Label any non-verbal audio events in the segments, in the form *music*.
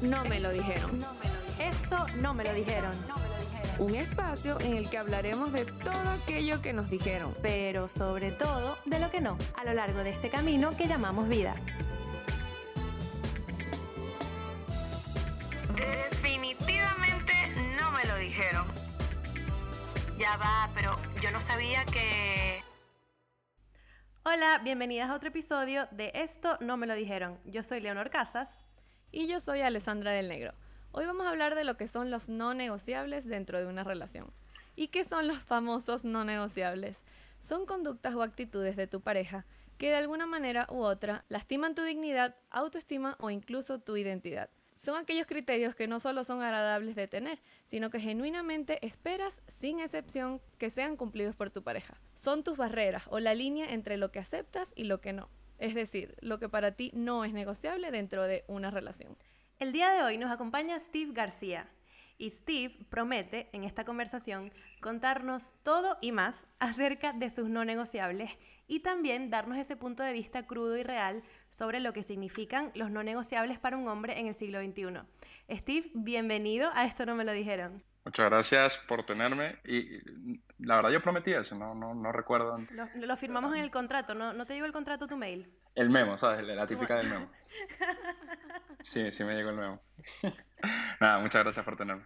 no me lo dijeron. Esto no me lo dijeron. Un espacio en el que hablaremos de todo aquello que nos dijeron. Pero sobre todo de lo que no, a lo largo de este camino que llamamos vida. Definitivamente no me lo dijeron. Ya va, pero yo no sabía que... Hola, bienvenidas a otro episodio de Esto no me lo dijeron. Yo soy Leonor Casas. Y yo soy Alessandra del Negro. Hoy vamos a hablar de lo que son los no negociables dentro de una relación. ¿Y qué son los famosos no negociables? Son conductas o actitudes de tu pareja que de alguna manera u otra lastiman tu dignidad, autoestima o incluso tu identidad. Son aquellos criterios que no solo son agradables de tener, sino que genuinamente esperas, sin excepción, que sean cumplidos por tu pareja. Son tus barreras o la línea entre lo que aceptas y lo que no. Es decir, lo que para ti no es negociable dentro de una relación. El día de hoy nos acompaña Steve García. Y Steve promete en esta conversación contarnos todo y más acerca de sus no negociables y también darnos ese punto de vista crudo y real sobre lo que significan los no negociables para un hombre en el siglo XXI. Steve, bienvenido a Esto No Me Lo Dijeron. Muchas gracias por tenerme. Y la verdad yo prometí eso, no, no, no recuerdo. Lo, lo, firmamos en el contrato, ¿no, ¿no te llegó el contrato tu mail? El memo, ¿sabes? La típica del memo. *laughs* Sí, sí me llegó el memo. *laughs* nada, muchas gracias por tenerme.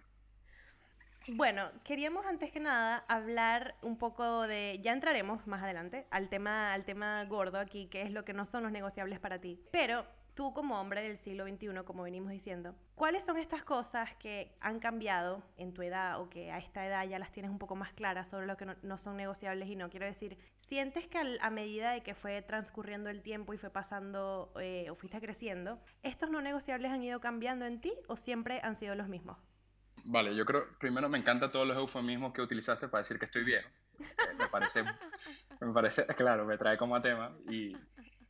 Bueno, queríamos antes que nada hablar un poco de, ya entraremos más adelante al tema, al tema gordo aquí, que es lo que no son los negociables para ti. Pero tú como hombre del siglo XXI, como venimos diciendo, ¿cuáles son estas cosas que han cambiado en tu edad o que a esta edad ya las tienes un poco más claras sobre lo que no, son negociables y no? Quiero decir, ¿sientes que a medida de que fue transcurriendo el tiempo y fue pasando eh, o fuiste creciendo, estos no negociables han ido cambiando en ti o siempre han sido los mismos? Vale, yo creo, primero me encantan todos los eufemismos que utilizaste para decir que estoy viejo. Me parece, me parece, claro, me trae como a tema y,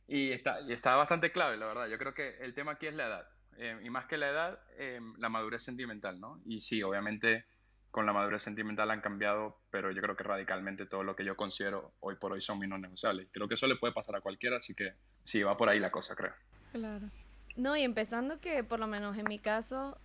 y, está, y está bastante clave, la verdad. Yo creo que el tema aquí es la edad. Eh, y más que la edad, eh, la madurez sentimental, ¿no? Y sí, obviamente con la madurez sentimental han cambiado, pero yo creo que radicalmente todo lo que yo considero hoy por hoy son mis no negociables. Creo que eso le puede pasar a cualquiera, así que sí, va por ahí la cosa, creo. Claro. No, y empezando que por lo menos en mi caso,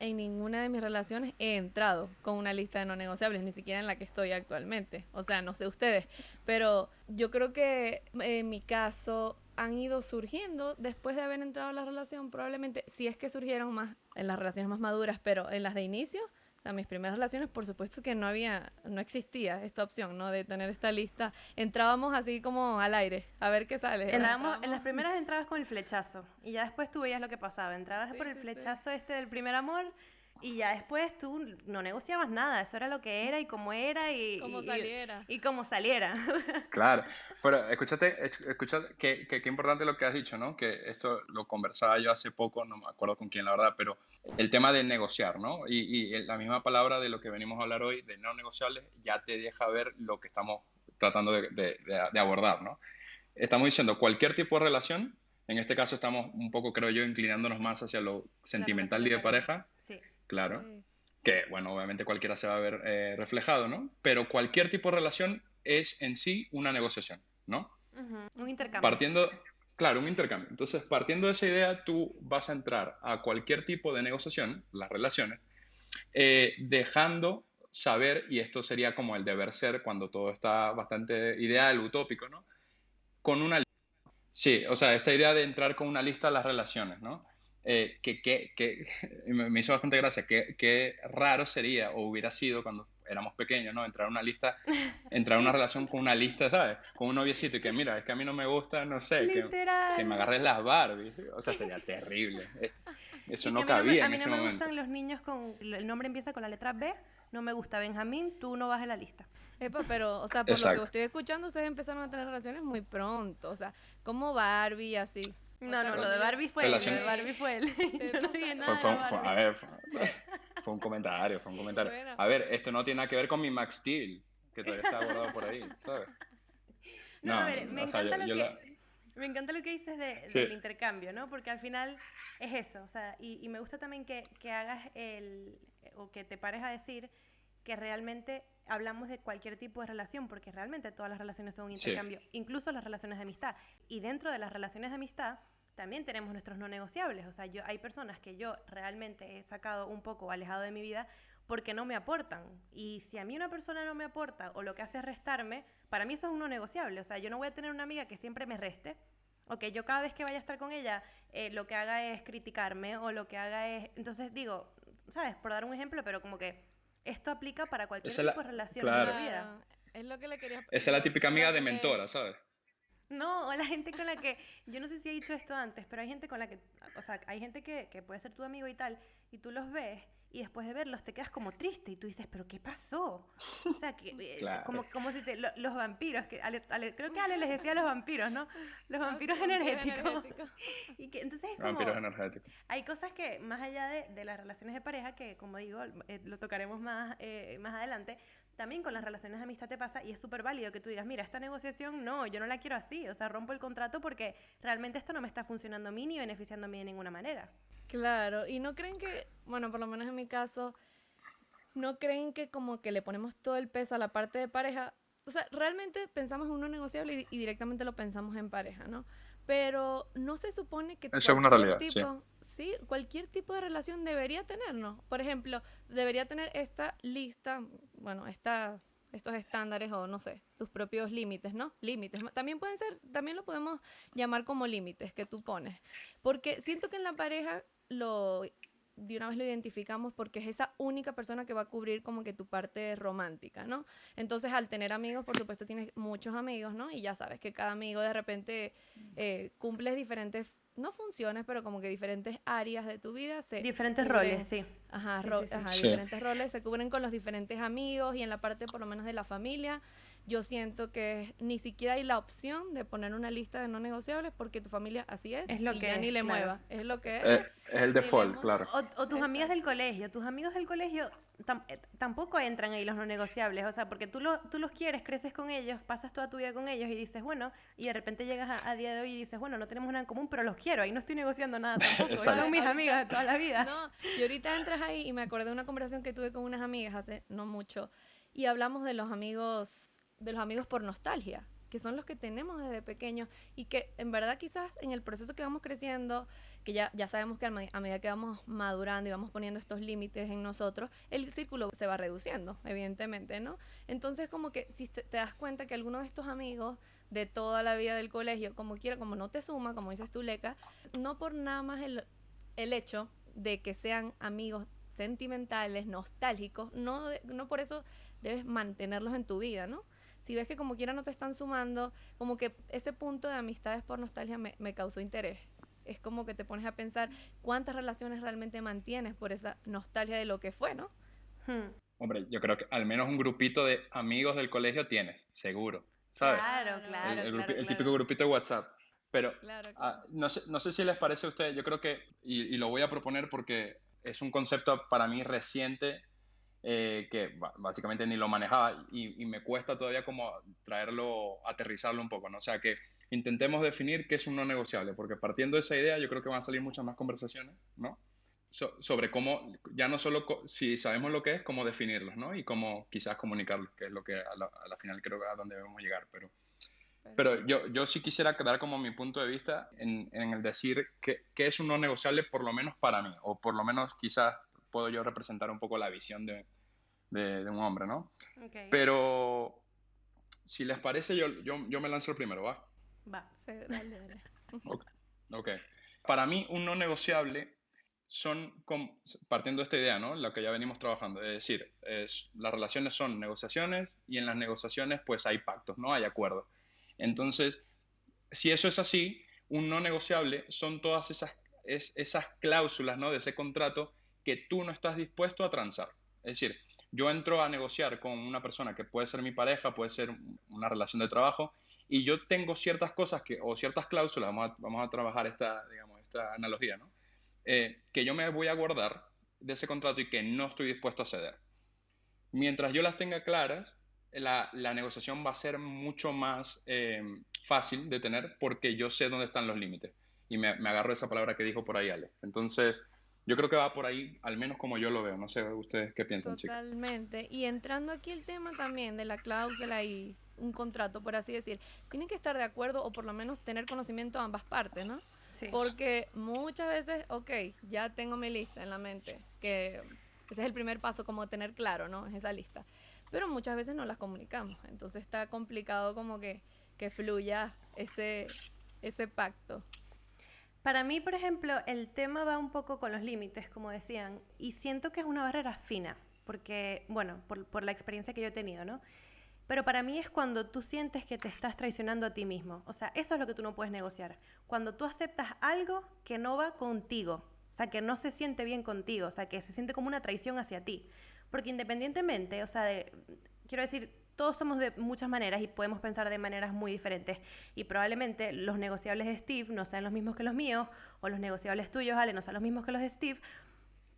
en ninguna de mis relaciones he entrado con una lista de no negociables, ni siquiera en la que estoy actualmente. O sea, no sé ustedes, pero yo creo que en mi caso han ido surgiendo después de haber entrado a la relación, probablemente, si es que surgieron más en las relaciones más maduras, pero en las de inicio, o sea, mis primeras relaciones, por supuesto que no había, no existía esta opción, ¿no? De tener esta lista. Entrábamos así como al aire, a ver qué sale. Entrábamos, en las primeras entrabas con el flechazo y ya después tú veías lo que pasaba. Entrabas Sí, por el sí, flechazo este del primer amor y ya después tú no negociabas nada. Eso era lo que era y cómo era y... Como y- saliera. Y, como saliera. *laughs* Claro, pero escúchate, esc- escúchate, qué, qué, qué importante lo que has dicho, ¿no? Que esto lo conversaba yo hace poco, no me acuerdo con quién la verdad, pero el tema de negociar, ¿no? Y, y la misma palabra de lo que venimos a hablar hoy, de no negociables, ya te deja ver lo que estamos tratando de, de- de- de abordar, ¿no? Estamos diciendo cualquier tipo de relación, en este caso estamos un poco, creo yo, inclinándonos más hacia lo sentimental y de pareja, Sí. Claro Sí. que, bueno, obviamente cualquiera se va a ver eh, reflejado, ¿no? Pero cualquier tipo de relación es en sí una negociación, ¿no? Un intercambio. Partiendo, claro, un intercambio. Entonces, partiendo de esa idea, tú vas a entrar a cualquier tipo de negociación, las relaciones, eh, dejando saber, y esto sería como el deber ser cuando todo está bastante ideal, utópico, ¿no? Con una Sí, o sea, esta idea de entrar con una lista a las relaciones, ¿no? Eh, que, que, que *laughs* me me hizo bastante gracia, que, que raro sería o hubiera sido cuando éramos pequeños, ¿no? Entrar a una lista, *laughs* entrar a una relación con una lista, ¿sabes? Con un noviecito y que mira, es que a mí no me gusta, no sé, que, que me agarres las Barbies, o sea, sería terrible. Es- Eso no que a mí me- cabía a en mí ese no me gustan los niños con... El nombre empieza con la letra B. No me gusta Benjamín, tú no vas en la lista. Epa, pero, o sea, por lo Exacto. que estoy escuchando, ustedes empezaron a tener relaciones muy pronto, o sea, como Barbie, así. No, sea, no, lo de Barbie fue él, lo Relación- de Barbie fue él. *laughs* Te Yo no pasa- dije Fue, nada fue- de fue- Barbie. a ver, fue, fue un comentario, fue un comentario. Bueno. A ver, esto no tiene nada que ver con mi Max Steel, que todavía está guardado por ahí, ¿sabes? No, a ver, me o sea, encanta yo- lo yo que... la- Me encanta lo que dices de- Sí. del intercambio, ¿no? Porque al final es eso, o sea, y, y me gusta también que, que hagas el, o que te pares a decir que realmente hablamos de cualquier tipo de relación, porque realmente todas las relaciones son un Sí. intercambio, incluso las relaciones de amistad. Y dentro de las relaciones de amistad también tenemos nuestros no negociables. O sea, yo, hay personas que yo realmente he sacado un poco alejado de mi vida porque no me aportan. Y si a mí una persona no me aporta o lo que hace es restarme, para mí eso es un no negociable. O sea, yo no voy a tener una amiga que siempre me reste. O que yo cada vez que vaya a estar con ella, eh, lo que haga es criticarme o lo que haga es... Entonces digo, ¿sabes? Por dar un ejemplo, pero como que esto aplica para cualquier Esa tipo la- de relación claro. en la vida. Es lo que le quería Esa es la típica amiga de mentora, ¿sabes? No, o la gente con la que, yo no sé si he dicho esto antes, pero hay gente con la que, o sea, hay gente que, que puede ser tu amigo y tal, y tú los ves, y después de verlos te quedas como triste, y tú dices, pero ¿qué pasó? O sea, que, *laughs* eh, Claro. como, como si te, lo- los vampiros, que Ale- Ale- creo que Ale les decía los vampiros, ¿no? Los Ah, vampiros vampiro energéticos. energético. *laughs* Y que entonces es como, Vampiros energéticos. hay cosas que más allá de, de las relaciones de pareja, que como digo, eh, lo tocaremos más, eh, más adelante, también con las relaciones de amistad te pasa y es súper válido que tú digas, mira, esta negociación no, yo no la quiero así, o sea, rompo el contrato porque realmente esto no me está funcionando a mí ni beneficiando a mí de ninguna manera. Claro, y no creen que, bueno, por lo menos en mi caso, no creen que como que le ponemos todo el peso a la parte de pareja. O sea, realmente pensamos en uno negociable y, y directamente lo pensamos en pareja, ¿no? Pero no se supone que Esa es una realidad, tipo, sí, cualquier tipo de relación debería tener, ¿no? Por ejemplo, debería tener esta lista, bueno, esta, estos estándares o no sé, tus propios límites, ¿no? Límites. También pueden ser, también lo podemos llamar como límites que tú pones. Porque siento que en la pareja lo de una vez lo identificamos porque es esa única persona que va a cubrir como que tu parte romántica, ¿no? Entonces al tener amigos, por supuesto tienes muchos amigos, ¿no? Y ya sabes que cada amigo de repente eh, cumples diferentes, no funciones, pero como que diferentes áreas de tu vida se Diferentes cubren- roles, sí. Ajá, Sí, ro- sí, sí. ajá, Sí. diferentes roles se cubren con los diferentes amigos y en la parte por lo menos de la familia, yo siento que ni siquiera hay la opción de poner una lista de no negociables porque tu familia así es, Es lo y que ya ni le claro. mueva, es lo que es. Eh, es el default, claro. O, o tus amigas Exacto. del colegio, tus amigos del colegio tam- eh, tampoco entran ahí los no negociables, o sea, porque tú, lo, tú los quieres, creces con ellos, pasas toda tu vida con ellos y dices, bueno, y de repente llegas a, a día de hoy y dices, bueno, no tenemos nada en común, pero los quiero, ahí no estoy negociando nada *laughs* tampoco, son mis Ahorita- amigos de toda la vida. No, y ahorita entras ahí y me acordé de una conversación que tuve con unas amigas hace no mucho y hablamos de los amigos, de los amigos por nostalgia, que son los que tenemos desde pequeños y que en verdad quizás en el proceso que vamos creciendo, que ya, ya sabemos que a medida que vamos madurando y vamos poniendo estos límites en nosotros, el círculo se va reduciendo, evidentemente, ¿no? Entonces como que si te, das cuenta que alguno de estos amigos de toda la vida del colegio, como quiera, como no te suma, como dices tú, Leca, no por nada más el, el hecho de que sean amigos sentimentales, nostálgicos, no, no por eso debes mantenerlos en tu vida, ¿no? Si ves que como quiera no te están sumando, como que ese punto de amistades por nostalgia me, me causó interés. Es como que te pones a pensar cuántas relaciones realmente mantienes por esa nostalgia de lo que fue, ¿no? Hmm. Hombre, yo creo que al menos un grupito de amigos del colegio tienes, seguro. ¿Sabes? Claro, Claro. el, el claro, el claro. típico grupito de WhatsApp. Pero Claro. ah, no, sé, no sé si les parece a ustedes, yo creo que, y, y lo voy a proponer porque es un concepto para mí reciente eh, que básicamente ni lo manejaba y, y me cuesta todavía como traerlo, aterrizarlo un poco, ¿no? O sea, que intentemos definir qué es un no negociable, porque partiendo de esa idea yo creo que van a salir muchas más conversaciones, ¿no? So- sobre cómo, ya no solo si sabemos lo que es, cómo definirlos, ¿no? Y cómo quizás comunicarlos, que es lo que a la, a la final creo que a donde debemos llegar, pero... Pero yo, yo sí quisiera dar como mi punto de vista en, en el decir que, que es un no negociable por lo menos para mí, o por lo menos quizás puedo yo representar un poco la visión de, de, de un hombre, ¿no? Pero si les parece, yo, yo, yo me lanzo el primero, ¿va? va. Sí, dale, dale. *laughs* Ok. Para mí, un no negociable son, partiendo de esta idea, ¿no? La que ya venimos trabajando, es decir, es- las relaciones son negociaciones y en las negociaciones pues hay pactos, ¿no? Hay acuerdos. Entonces, si eso es así, un no negociable son todas esas, es- esas cláusulas, ¿no? De ese contrato que tú no estás dispuesto a transar. Es decir, yo entro a negociar con una persona que puede ser mi pareja, puede ser una relación de trabajo, y yo tengo ciertas cosas que, o ciertas cláusulas, vamos a, vamos a trabajar esta, digamos, esta analogía, ¿no? Eh, que yo me voy a guardar de ese contrato y que no estoy dispuesto a ceder. Mientras yo las tenga claras, la, la negociación va a ser mucho más eh, fácil de tener porque yo sé dónde están los límites. Y me, me agarro esa palabra que dijo por ahí Ale. Entonces, yo creo que va por ahí, al menos como yo lo veo. No sé ustedes qué piensan, chicos. Totalmente. Y entrando aquí el tema también de la cláusula y un contrato, por así decir, tienen que estar de acuerdo o por lo menos tener conocimiento de ambas partes, ¿no? Sí. Porque muchas veces, ok, ya tengo mi lista en la mente, que ese es el primer paso, como tener claro, ¿no? Es esa lista. Pero muchas veces no las comunicamos, entonces está complicado como que, que fluya ese, ese pacto. Para mí, por ejemplo, el tema va un poco con los límites, como decían, y siento que es una barrera fina, porque, bueno, por, la experiencia que yo he tenido, ¿no? Pero para mí es cuando tú sientes que te estás traicionando a ti mismo. O sea, eso es lo que tú no puedes negociar. Cuando tú aceptas algo que no va contigo. O sea, que no se siente bien contigo. O sea, que se siente como una traición hacia ti. Porque independientemente, o sea, quiero decir, todos somos de muchas maneras y podemos pensar de maneras muy diferentes. Y probablemente los negociables de Steve no sean los mismos que los míos, o los negociables tuyos, Ale, no sean los mismos que los de Steve.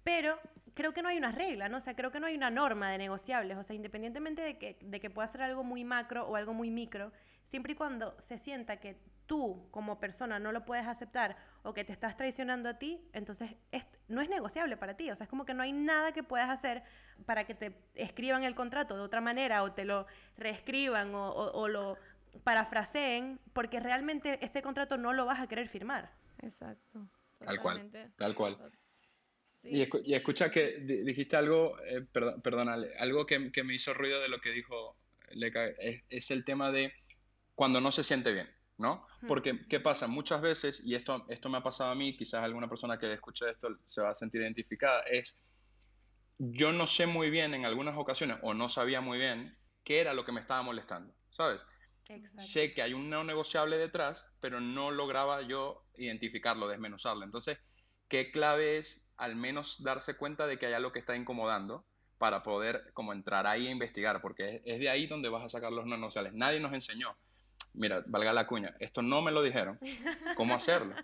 Pero creo que no hay una regla, ¿no? O sea, creo que no hay una norma de negociables. O sea, independientemente de que, de que pueda ser algo muy macro o algo muy micro, siempre y cuando se sienta que tú como persona no lo puedes aceptar o que te estás traicionando a ti, entonces es, no es negociable para ti. O sea, es como que no hay nada que puedas hacer para que te escriban el contrato de otra manera o te lo reescriban o, o, o lo parafraseen, porque realmente ese contrato no lo vas a querer firmar. Exacto. Tal cual, tal cual. Sí, Y, escu- y escucha que di- dijiste algo, eh, perdón, algo que, que me hizo ruido de lo que dijo Leca, es, es el tema de cuando no se siente bien, ¿no? Porque, ¿qué pasa? Muchas veces, y esto, esto me ha pasado a mí, quizás alguna persona que escuche esto se va a sentir identificada, es yo no sé muy bien en algunas ocasiones, o no sabía muy bien, qué era lo que me estaba molestando, ¿sabes? Exacto. sé que hay un no negociable detrás, pero no lograba yo identificarlo, desmenuzarlo. Entonces, ¿qué clave es al menos darse cuenta de que hay algo que está incomodando para poder como entrar ahí a investigar? Porque es, es de ahí donde vas a sacar los no negociables. Nadie nos enseñó. Mira, valga la cuña, esto no me lo dijeron. ¿Cómo hacerlo?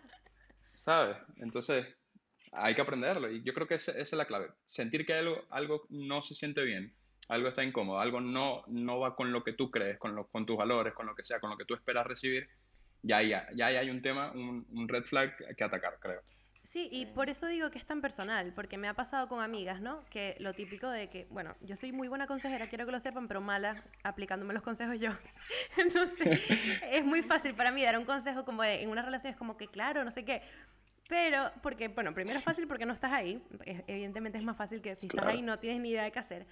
¿Sabes? Entonces, hay que aprenderlo. Y yo creo que esa, esa es la clave. Sentir que algo, algo no se siente bien, algo está incómodo, algo no, no va con lo que tú crees, con, lo, con tus valores, con lo que sea, con lo que tú esperas recibir, ya, ya, ya hay un tema, un, un red flag que atacar, creo. Sí, y por eso digo que es tan personal, porque me ha pasado con amigas, ¿no? Que lo típico de que, bueno, yo soy muy buena consejera, quiero que lo sepan, pero mala aplicándome los consejos yo. *laughs* Entonces, *laughs* es muy fácil para mí dar un consejo como de- en una relación, es como que, claro, no sé qué. Pero, porque, bueno, primero es fácil porque no estás ahí. Evidentemente es más fácil que si estás Claro. ahí no tienes ni idea de qué hacer.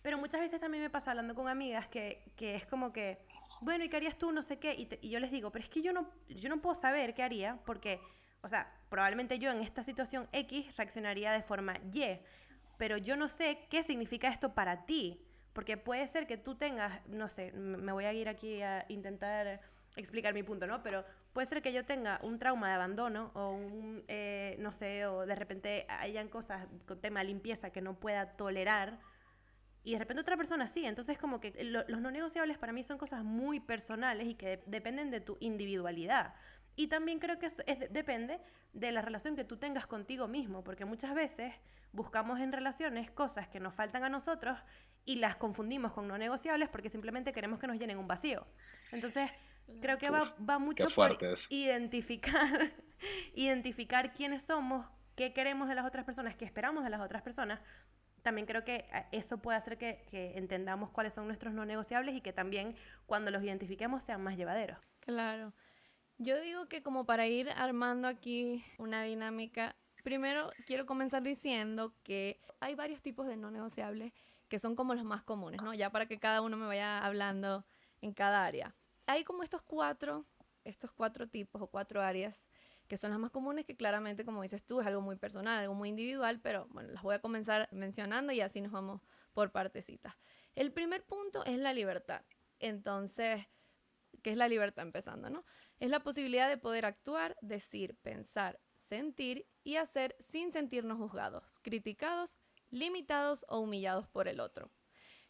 Pero muchas veces también me pasa hablando con amigas que, que es como que, bueno, ¿y qué harías tú? No sé qué. Y, te- y yo les digo, pero es que yo no, yo no puedo saber qué haría porque, o sea, probablemente yo en esta situación X reaccionaría de forma Y, pero yo no sé qué significa esto para ti. Porque puede ser que tú tengas, no sé, me voy a ir aquí a intentar explicar mi punto, ¿no? Pero puede ser que yo tenga un trauma de abandono o un, eh, no sé, o de repente hayan cosas con tema de limpieza que no pueda tolerar y de repente otra persona sí. Entonces como que lo- los no negociables para mí son cosas muy personales y que de- dependen de tu individualidad. Y también creo que eso es- depende de la relación que tú tengas contigo mismo, porque muchas veces buscamos en relaciones cosas que nos faltan a nosotros y las confundimos con no negociables porque simplemente queremos que nos llenen un vacío. Entonces, creo que va, va mucho por fuerte eso. identificar, *laughs* identificar quiénes somos, qué queremos de las otras personas, qué esperamos de las otras personas. También creo que eh, eso puede hacer que, que entendamos cuáles son nuestros no negociables y que también cuando los identifiquemos sean más llevaderos. Claro. Yo digo que como para ir armando aquí una dinámica, primero quiero comenzar diciendo que hay varios tipos de no negociables que son como los más comunes, ¿no? Ya para que cada uno me vaya hablando en cada área. Hay como estos cuatro, estos cuatro tipos o cuatro áreas que son las más comunes que claramente, como dices tú, es algo muy personal, algo muy individual, pero bueno, las voy a comenzar mencionando y así nos vamos por partecitas. El primer punto es la libertad. Entonces, ¿qué es la libertad empezando, no? Es la posibilidad de poder actuar, decir, pensar, sentir y hacer sin sentirnos juzgados, criticados, limitados o humillados por el otro,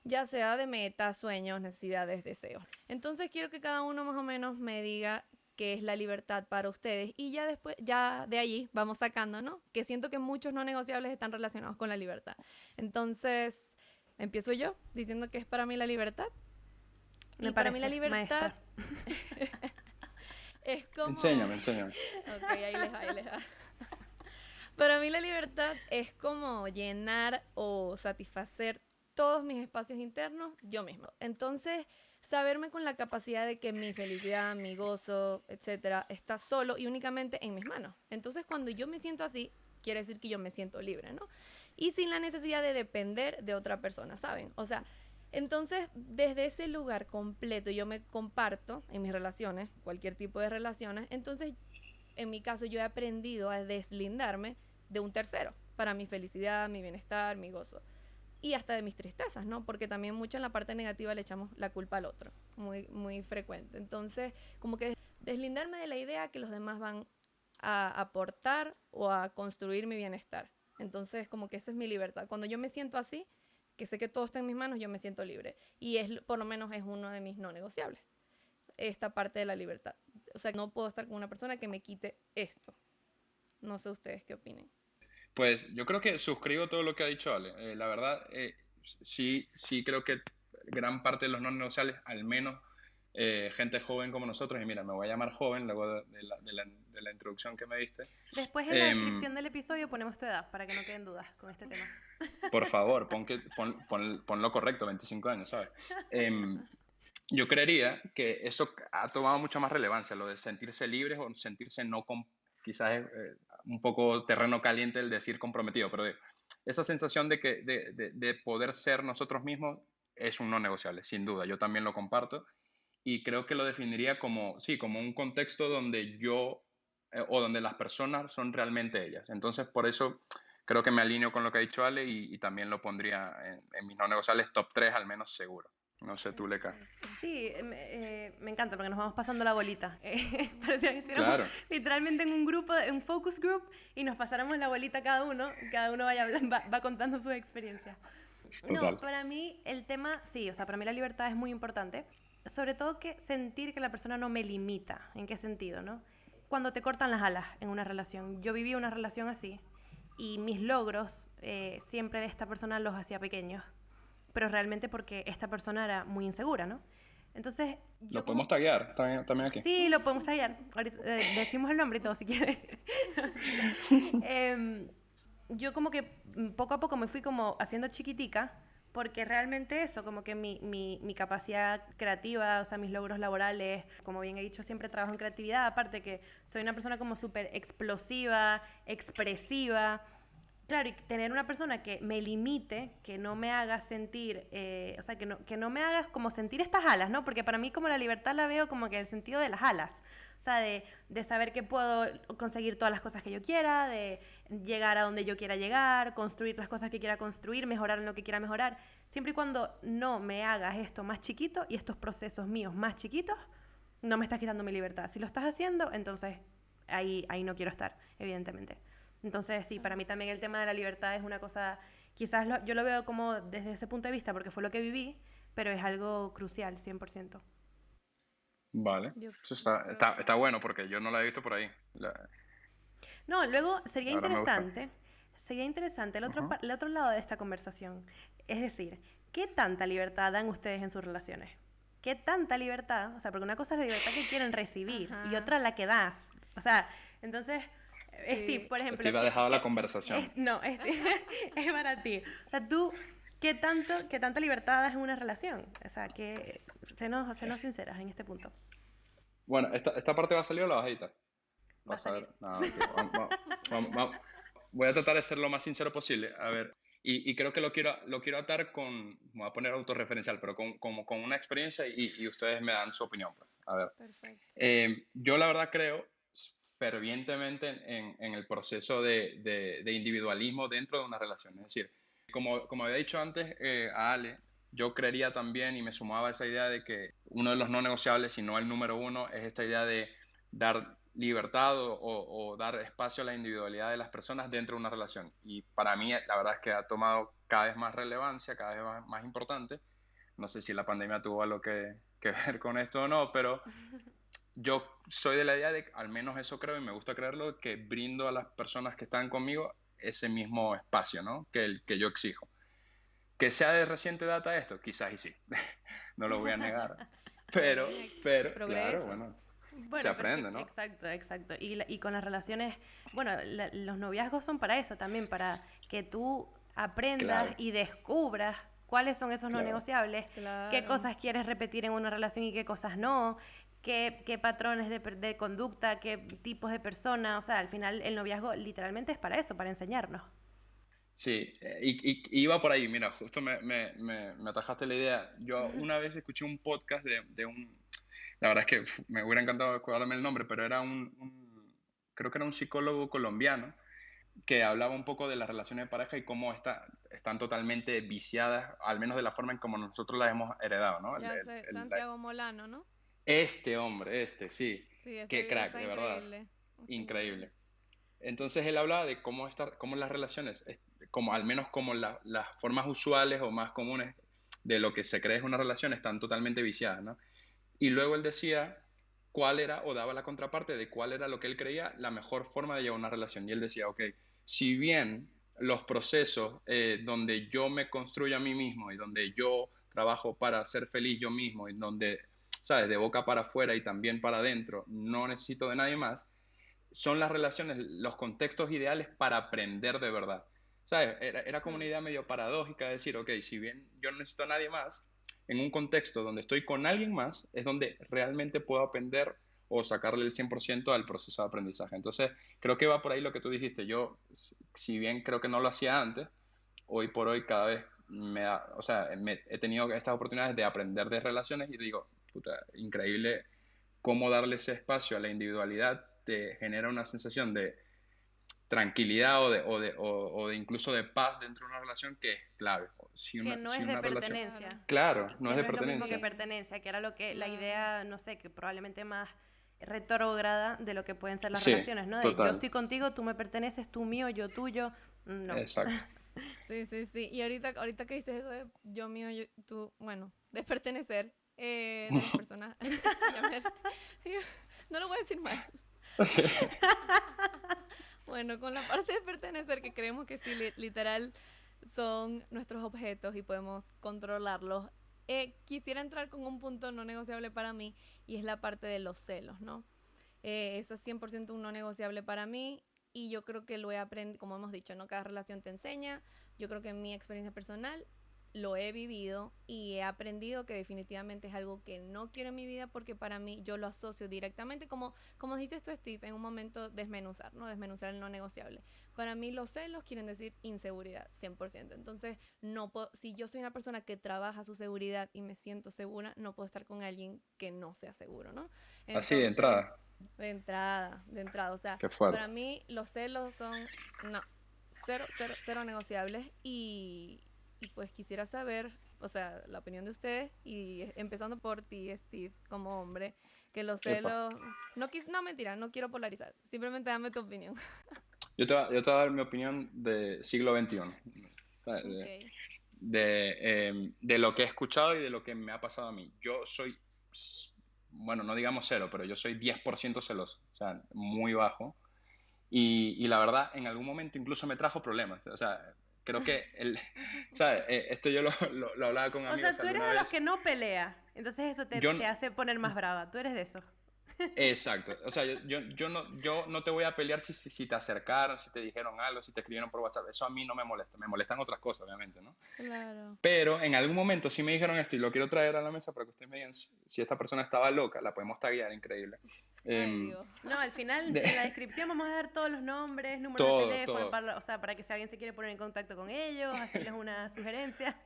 ya sea de metas, sueños, necesidades, deseos. Entonces quiero que cada uno más o menos me diga qué es la libertad para ustedes y ya después, ya de allí vamos sacando, ¿no? Que siento que muchos no negociables están relacionados con la libertad. Entonces, empiezo yo diciendo que es para mí la libertad. Me y para mí la parece, libertad. *laughs* es como... Enséñame, enséñame. Ok, ahí les va, ahí les va. Para mí la libertad es como llenar o satisfacer todos mis espacios internos yo mismo. Entonces, saberme con la capacidad de que mi felicidad, mi gozo, etcétera, está solo y únicamente en mis manos. Entonces, cuando yo me siento así, quiere decir que yo me siento libre, ¿no? Y sin la necesidad de depender de otra persona, ¿saben? O sea, entonces, desde ese lugar completo, yo me comparto en mis relaciones, cualquier tipo de relaciones. Entonces, en mi caso, yo he aprendido a deslindarme de un tercero para mi felicidad, mi bienestar, mi gozo. Y hasta de mis tristezas, ¿no? Porque también mucho en la parte negativa le echamos la culpa al otro, muy, muy frecuente. Entonces, como que deslindarme de la idea que los demás van a aportar o a construir mi bienestar. Entonces, como que esa es mi libertad. Cuando yo me siento así, que sé que todo está en mis manos, yo me siento libre. Y es, por lo menos es uno de mis no negociables, esta parte de la libertad. O sea, no puedo estar con una persona que me quite esto. No sé ustedes qué opinen. Pues yo creo que suscribo todo lo que ha dicho Ale. Eh, la verdad, eh, sí, sí creo que gran parte de los no negociables, al menos eh, gente joven como nosotros, y mira, me voy a llamar joven luego de, la, de, la, de la, introducción que me diste. Después en la em, descripción del episodio ponemos tu edad para que no queden dudas con este tema. *laughs* Por favor, pon, que, pon, pon, lo correcto, 25 años, ¿sabes? Em, yo creería que eso ha tomado mucha más relevancia, lo de sentirse libres o sentirse no, con, quizás eh, un poco terreno caliente el decir comprometido, pero esa sensación de, que, de, de poder ser nosotros mismos es un no negociable, sin duda. Yo también lo comparto y creo que lo definiría como, sí, como un contexto donde yo eh, o donde las personas son realmente ellas. Entonces, por eso creo que me alineo con lo que ha dicho Ale y, también lo pondría en, mis no negociables top 3 al menos seguro. No sé, tú, Leca. Sí, eh, me encanta porque nos vamos pasando la bolita. *laughs* Eh, parecía que estuviéramos literalmente en un grupo, en un focus group, y nos pasáramos la bolita cada uno, cada uno vaya, *laughs* va, va contando su experiencia. No, para mí el tema, sí, o sea, para mí la libertad es muy importante. Sobre todo que sentir que la persona no me limita. ¿En qué sentido, no? Cuando te cortan las alas en una relación. Yo viví una relación así y mis logros eh, siempre esta persona los hacía pequeños, pero realmente porque esta persona era muy insegura, ¿no? Entonces... lo podemos tallar también, aquí. Sí, lo podemos tallar. Eh, decimos el nombre y todo si quieres. *laughs* Em, yo como que poco a poco me fui como haciendo chiquitica porque realmente eso, como que mi, mi, capacidad creativa, o sea, mis logros laborales, como bien he dicho, siempre trabajo en creatividad, aparte que soy una persona como súper explosiva, expresiva. Claro, y tener una persona que me limite, que no me haga sentir, eh, o sea, que no, que no me hagas como sentir estas alas, ¿no? Porque para mí como la libertad la veo como que el sentido de las alas. O sea, de, de, saber que puedo conseguir todas las cosas que yo quiera, de llegar a donde yo quiera llegar, construir las cosas que quiera construir, mejorar en lo que quiera mejorar. Siempre y cuando no me hagas esto más chiquito y estos procesos míos más chiquitos, no me estás quitando mi libertad. Si lo estás haciendo, entonces ahí, ahí no quiero estar, evidentemente. Entonces, sí, para mí también el tema de la libertad es una cosa, quizás yo lo veo como desde ese punto de vista, porque fue lo que viví, pero es algo crucial, 100%. Vale. Eso está, está, está, bueno porque yo no la he visto por ahí. No, luego sería interesante, sería interesante el otro, el otro lado de esta conversación. Es decir, ¿qué tanta libertad dan ustedes en sus relaciones? ¿Qué tanta libertad? O sea, porque una cosa es la libertad que quieren recibir y otra la que das. O sea, entonces, Steve, por ejemplo... Steve ha dejado la conversación. no, es, *laughs* es para ti. O sea, tú ¿Qué, tanto, ¿Qué tanta libertad das en una relación? O sea, que senos, senos sinceras en este punto. Bueno, ¿esta, esta parte va a salir o la vas a editar? Vas a, ver. No, Voy a tratar de ser lo más sincero posible. A ver, y, y, creo que lo quiero, lo quiero atar con, me voy a poner autorreferencial, pero con, con, con una experiencia y, y, ustedes me dan su opinión. Pues. A ver, eh, yo la verdad creo fervientemente en, en el proceso de, de, de, individualismo dentro de una relación. Es decir, como, como había dicho antes eh, a Ale, yo creería también y me sumaba a esa idea de que uno de los no negociables, y no el número uno, es esta idea de dar libertad o, dar espacio a la individualidad de las personas dentro de una relación. Y para mí la verdad es que ha tomado cada vez más relevancia, cada vez más, importante. No sé si la pandemia tuvo algo que, que *laughs* ver con esto o no, pero *laughs* yo soy de la idea de, al menos eso creo y me gusta creerlo, que brindo a las personas que están conmigo ese mismo espacio ¿no? que, el, que yo exijo. Que sea de reciente data esto, quizás y sí, *laughs* no lo voy a negar. *laughs* Pero, pero, claro, bueno, se aprende, ¿no? Exacto, exacto. Y, y con las relaciones, bueno, los noviazgos son para eso también, para que tú aprendas y descubras ¿Cuáles son esos no Claro. negociables? ¿Qué cosas quieres repetir en una relación y qué cosas no? ¿Qué, qué patrones de, de conducta? ¿Qué tipos de personas? O sea, al final el noviazgo literalmente es para eso, para enseñarnos. Sí, eh, y, y- y iba por ahí, mira, justo me, me, me, me atajaste la idea. Yo una vez escuché un podcast de, de un, la verdad es que uf, me hubiera encantado acordarme el nombre, pero era un, un- creo que era un psicólogo colombiano que hablaba un poco de las relaciones de pareja y cómo está, están totalmente viciadas, al menos de la forma en como nosotros las hemos heredado, ¿no? El- Ya el- sé, el- la- Santiago Molano, ¿no? Este hombre, este, sí. Sí, Qué crack, de verdad. increíble. Entonces él hablaba de cómo, estar, cómo las relaciones, es- como, al menos como la- las formas usuales o más comunes de lo que se cree es una relación están totalmente viciadas, ¿no? Y luego él decía cuál era, o daba la contraparte de cuál era lo que él creía la mejor forma de llevar una relación. Y él decía, ok, si bien los procesos eh, donde yo me construyo a mí mismo y donde yo trabajo para ser feliz yo mismo y donde, ¿sabes?, de boca para afuera y también para adentro, no necesito de nadie más, son las relaciones, los contextos ideales para aprender de verdad. ¿Sabes? Era, era como una idea medio paradójica de decir, ok, si bien yo no necesito a nadie más, en un contexto donde estoy con alguien más, es donde realmente puedo aprender o sacarle el 100% al proceso de aprendizaje. Entonces, creo que va por ahí lo que tú dijiste. Yo, si- bien creo que no lo hacía antes, hoy por hoy cada vez me da, o sea, me- he tenido estas oportunidades de aprender de relaciones y digo, puta, increíble cómo darle ese espacio a la individualidad te genera una sensación de tranquilidad o de, o de, o, o de incluso de paz dentro de una relación que es clave. Si una, que no si es de una relación- pertenencia. Claro, que no es de lo mismo pertenencia. que pertenencia, que era lo que la idea, no sé, que probablemente más retrógrada de lo que pueden ser las Sí, relaciones, ¿no? De total. yo estoy contigo, tú me perteneces, tú mío, yo tuyo. No. Exacto. Sí, sí, sí. Y ahorita, ahorita que dices eso de yo mío, yo, tú, bueno, de pertenecer eh, *laughs* de las personas. *laughs* no lo voy a decir mal. *laughs* bueno, con la parte de pertenecer, que creemos que sí, li- literal, son nuestros objetos y podemos controlarlos. eh, quisiera entrar con un punto no negociable para mí y es la parte de los celos, ¿no? Eh, eso es 100% un no negociable para mí y yo creo que lo he aprendido, como hemos dicho, ¿no? Cada relación te enseña. Yo creo que en mi experiencia personal lo he vivido y he aprendido que definitivamente es algo que no quiero en mi vida porque para mí yo lo asocio directamente, como, como dijiste tú, Steve, en un momento desmenuzar, ¿no? Desmenuzar el no negociable. Para mí los celos quieren decir inseguridad, 100%. Entonces, no puedo, si yo soy una persona que trabaja su seguridad y me siento segura, no puedo estar con alguien que no sea seguro, ¿no? Así de entrada. de entrada, de entrada. O sea, para mí los celos son, no, cero, cero, cero negociables. Y, y pues quisiera saber, o sea, la opinión de ustedes y empezando por ti, Steve, como hombre, que los Epa. celos, no, quis, no mentira, no quiero polarizar, simplemente dame tu opinión. *laughs* Yo te, voy- yo te voy a dar mi opinión de siglo XXI. o sea, de- de, eh, de lo que he escuchado y de lo que me ha pasado a mí. Yo soy, bueno, no digamos cero, pero yo soy 10% celoso, o sea, muy bajo. Y, y la verdad, en algún momento incluso me trajo problemas. O sea, creo que el, *laughs* ¿sabes? Eh, Esto yo lo, lo, lo hablaba con O amigos sea, tú eres de los vez. que no pelea. Entonces eso te, Yo te hace poner más brava. Tú eres de esos. Exacto. O sea, yo, yo, yo no, yo no te voy a pelear si, te acercaron, si te dijeron algo, si te escribieron por WhatsApp. Eso a mí no me molesta. Me molestan otras cosas, obviamente, ¿no? Claro. Pero en algún momento sí me dijeron esto y lo quiero traer a la mesa para que ustedes me digan si, esta persona estaba loca. La podemos taguear, increíble. Ay, Em. No, al final De- en la *laughs* descripción vamos a dar todos los nombres, números Todo, de teléfono, todo. para, o sea, para que si alguien se quiere poner en contacto con ellos, hacerles una *laughs* sugerencia.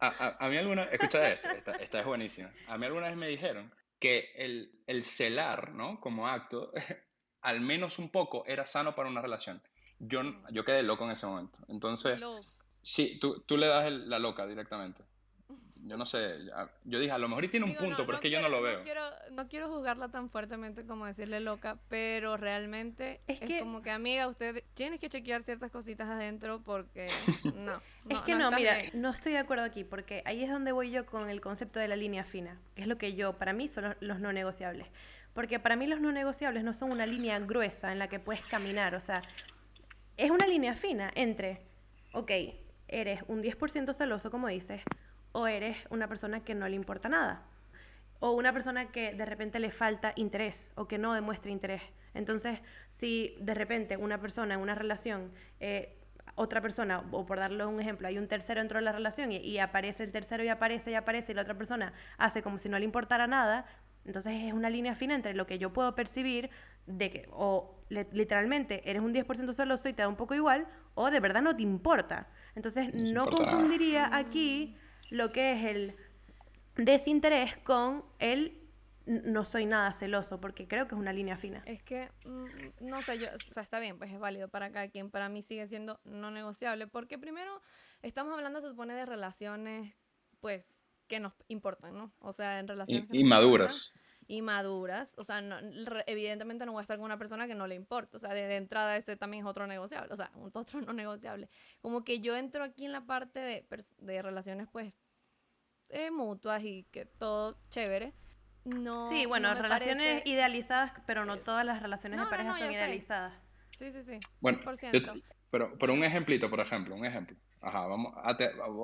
a, a- a mí alguna, escucha esto, esta, esta es buenísima. A mí alguna vez me dijeron que el, el celar, ¿no? Como acto, *laughs* al menos un poco era sano para una relación. Yo, n- yo quedé loco en ese momento. Entonces, Loco. sí, tú, tú le das el- la loca directamente. Yo no sé, yo dije, a lo mejor y tiene un Digo, punto, no, pero no es que yo no lo veo. No quiero, no quiero juzgarla tan fuertemente como decirle loca, pero realmente Es es, que- como que, amiga, usted tienes que chequear ciertas cositas adentro porque *laughs* no. es que no, mira, bien. no estoy de acuerdo aquí, porque ahí es donde voy yo con el concepto de la línea fina, que es lo que yo, para mí, son los, los no negociables. Porque para mí los no negociables no son una línea gruesa en la que puedes caminar, o sea, es una línea fina entre, ok, eres un 10% celoso, como dices, o eres una persona que no le importa nada. O una persona que de repente le falta interés o que no demuestra interés. Entonces, si de repente una persona en una relación eh, otra persona, o por darle un ejemplo, hay un tercero dentro de la relación y, y aparece el tercero y aparece y aparece y la otra persona hace como si no le importara nada, entonces es una línea fina entre lo que yo puedo percibir de que o le- literalmente eres un 10% celoso y te da un poco igual, o de verdad no te importa. Entonces No importa confundiría aquí lo que es el desinterés con el no soy nada celoso, porque creo que es una línea fina. Es que, mm, no sé, yo, o sea, está bien, pues es válido para cada quien. Para mí sigue siendo no negociable, porque primero estamos hablando, se supone, de relaciones, pues, que nos importan, ¿no? O sea, en relaciones que Y, y nos maduras. importan y maduras. O sea, no- evidentemente no voy a estar con una persona que no le importa. O sea, de, de entrada ese también es otro negociable. O sea, un otro no negociable. Como que yo entro aquí en la parte de, de relaciones, pues, eh, mutuas y que todo chévere. No. sí, bueno, no relaciones parece- idealizadas, pero no todas las relaciones No, de pareja no, son sé. idealizadas. Sí, sí, sí. Bueno, yo 100%. te- pero, pero un ejemplito, por ejemplo, un ejemplo. Ajá, vamos a,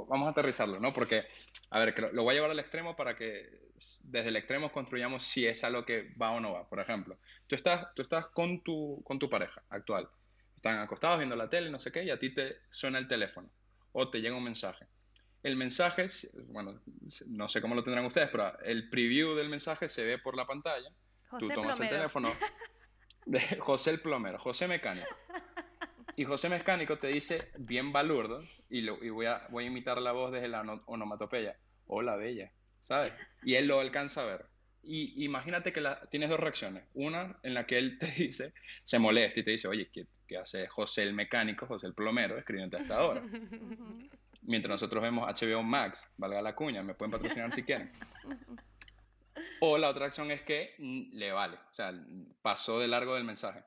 vamos a aterrizarlo, ¿no? Porque, a ver, lo, lo voy a llevar al extremo para que desde el extremo construyamos si es algo que va o no va. Por ejemplo, tú estás, tú estás con tu, con tu pareja actual. Están acostados viendo la tele, no sé qué, y a ti te suena el teléfono o te llega un mensaje. El mensaje, bueno, no sé cómo lo tendrán ustedes, pero el preview del mensaje se ve por la pantalla. Tú José tomas el Plomero. teléfono *laughs* de José el plomero, José Mecánico. Y José Mecánico te dice, bien balurdo, y, lo, y voy, a, voy a imitar la voz desde la ono- onomatopeya, hola bella, ¿sabes? Y él lo alcanza a ver. Y imagínate que la, tienes dos reacciones. Una en la que él te dice, se molesta y te dice, oye, ¿qué, qué hace José el Mecánico, José el plomero, escribiendo a esta hora? Ujú. *laughs* Mientras nosotros vemos HBO Max, valga la cuña, me pueden patrocinar si quieren. *laughs* O la otra acción es que mm, le vale, o sea, pasó de largo del mensaje.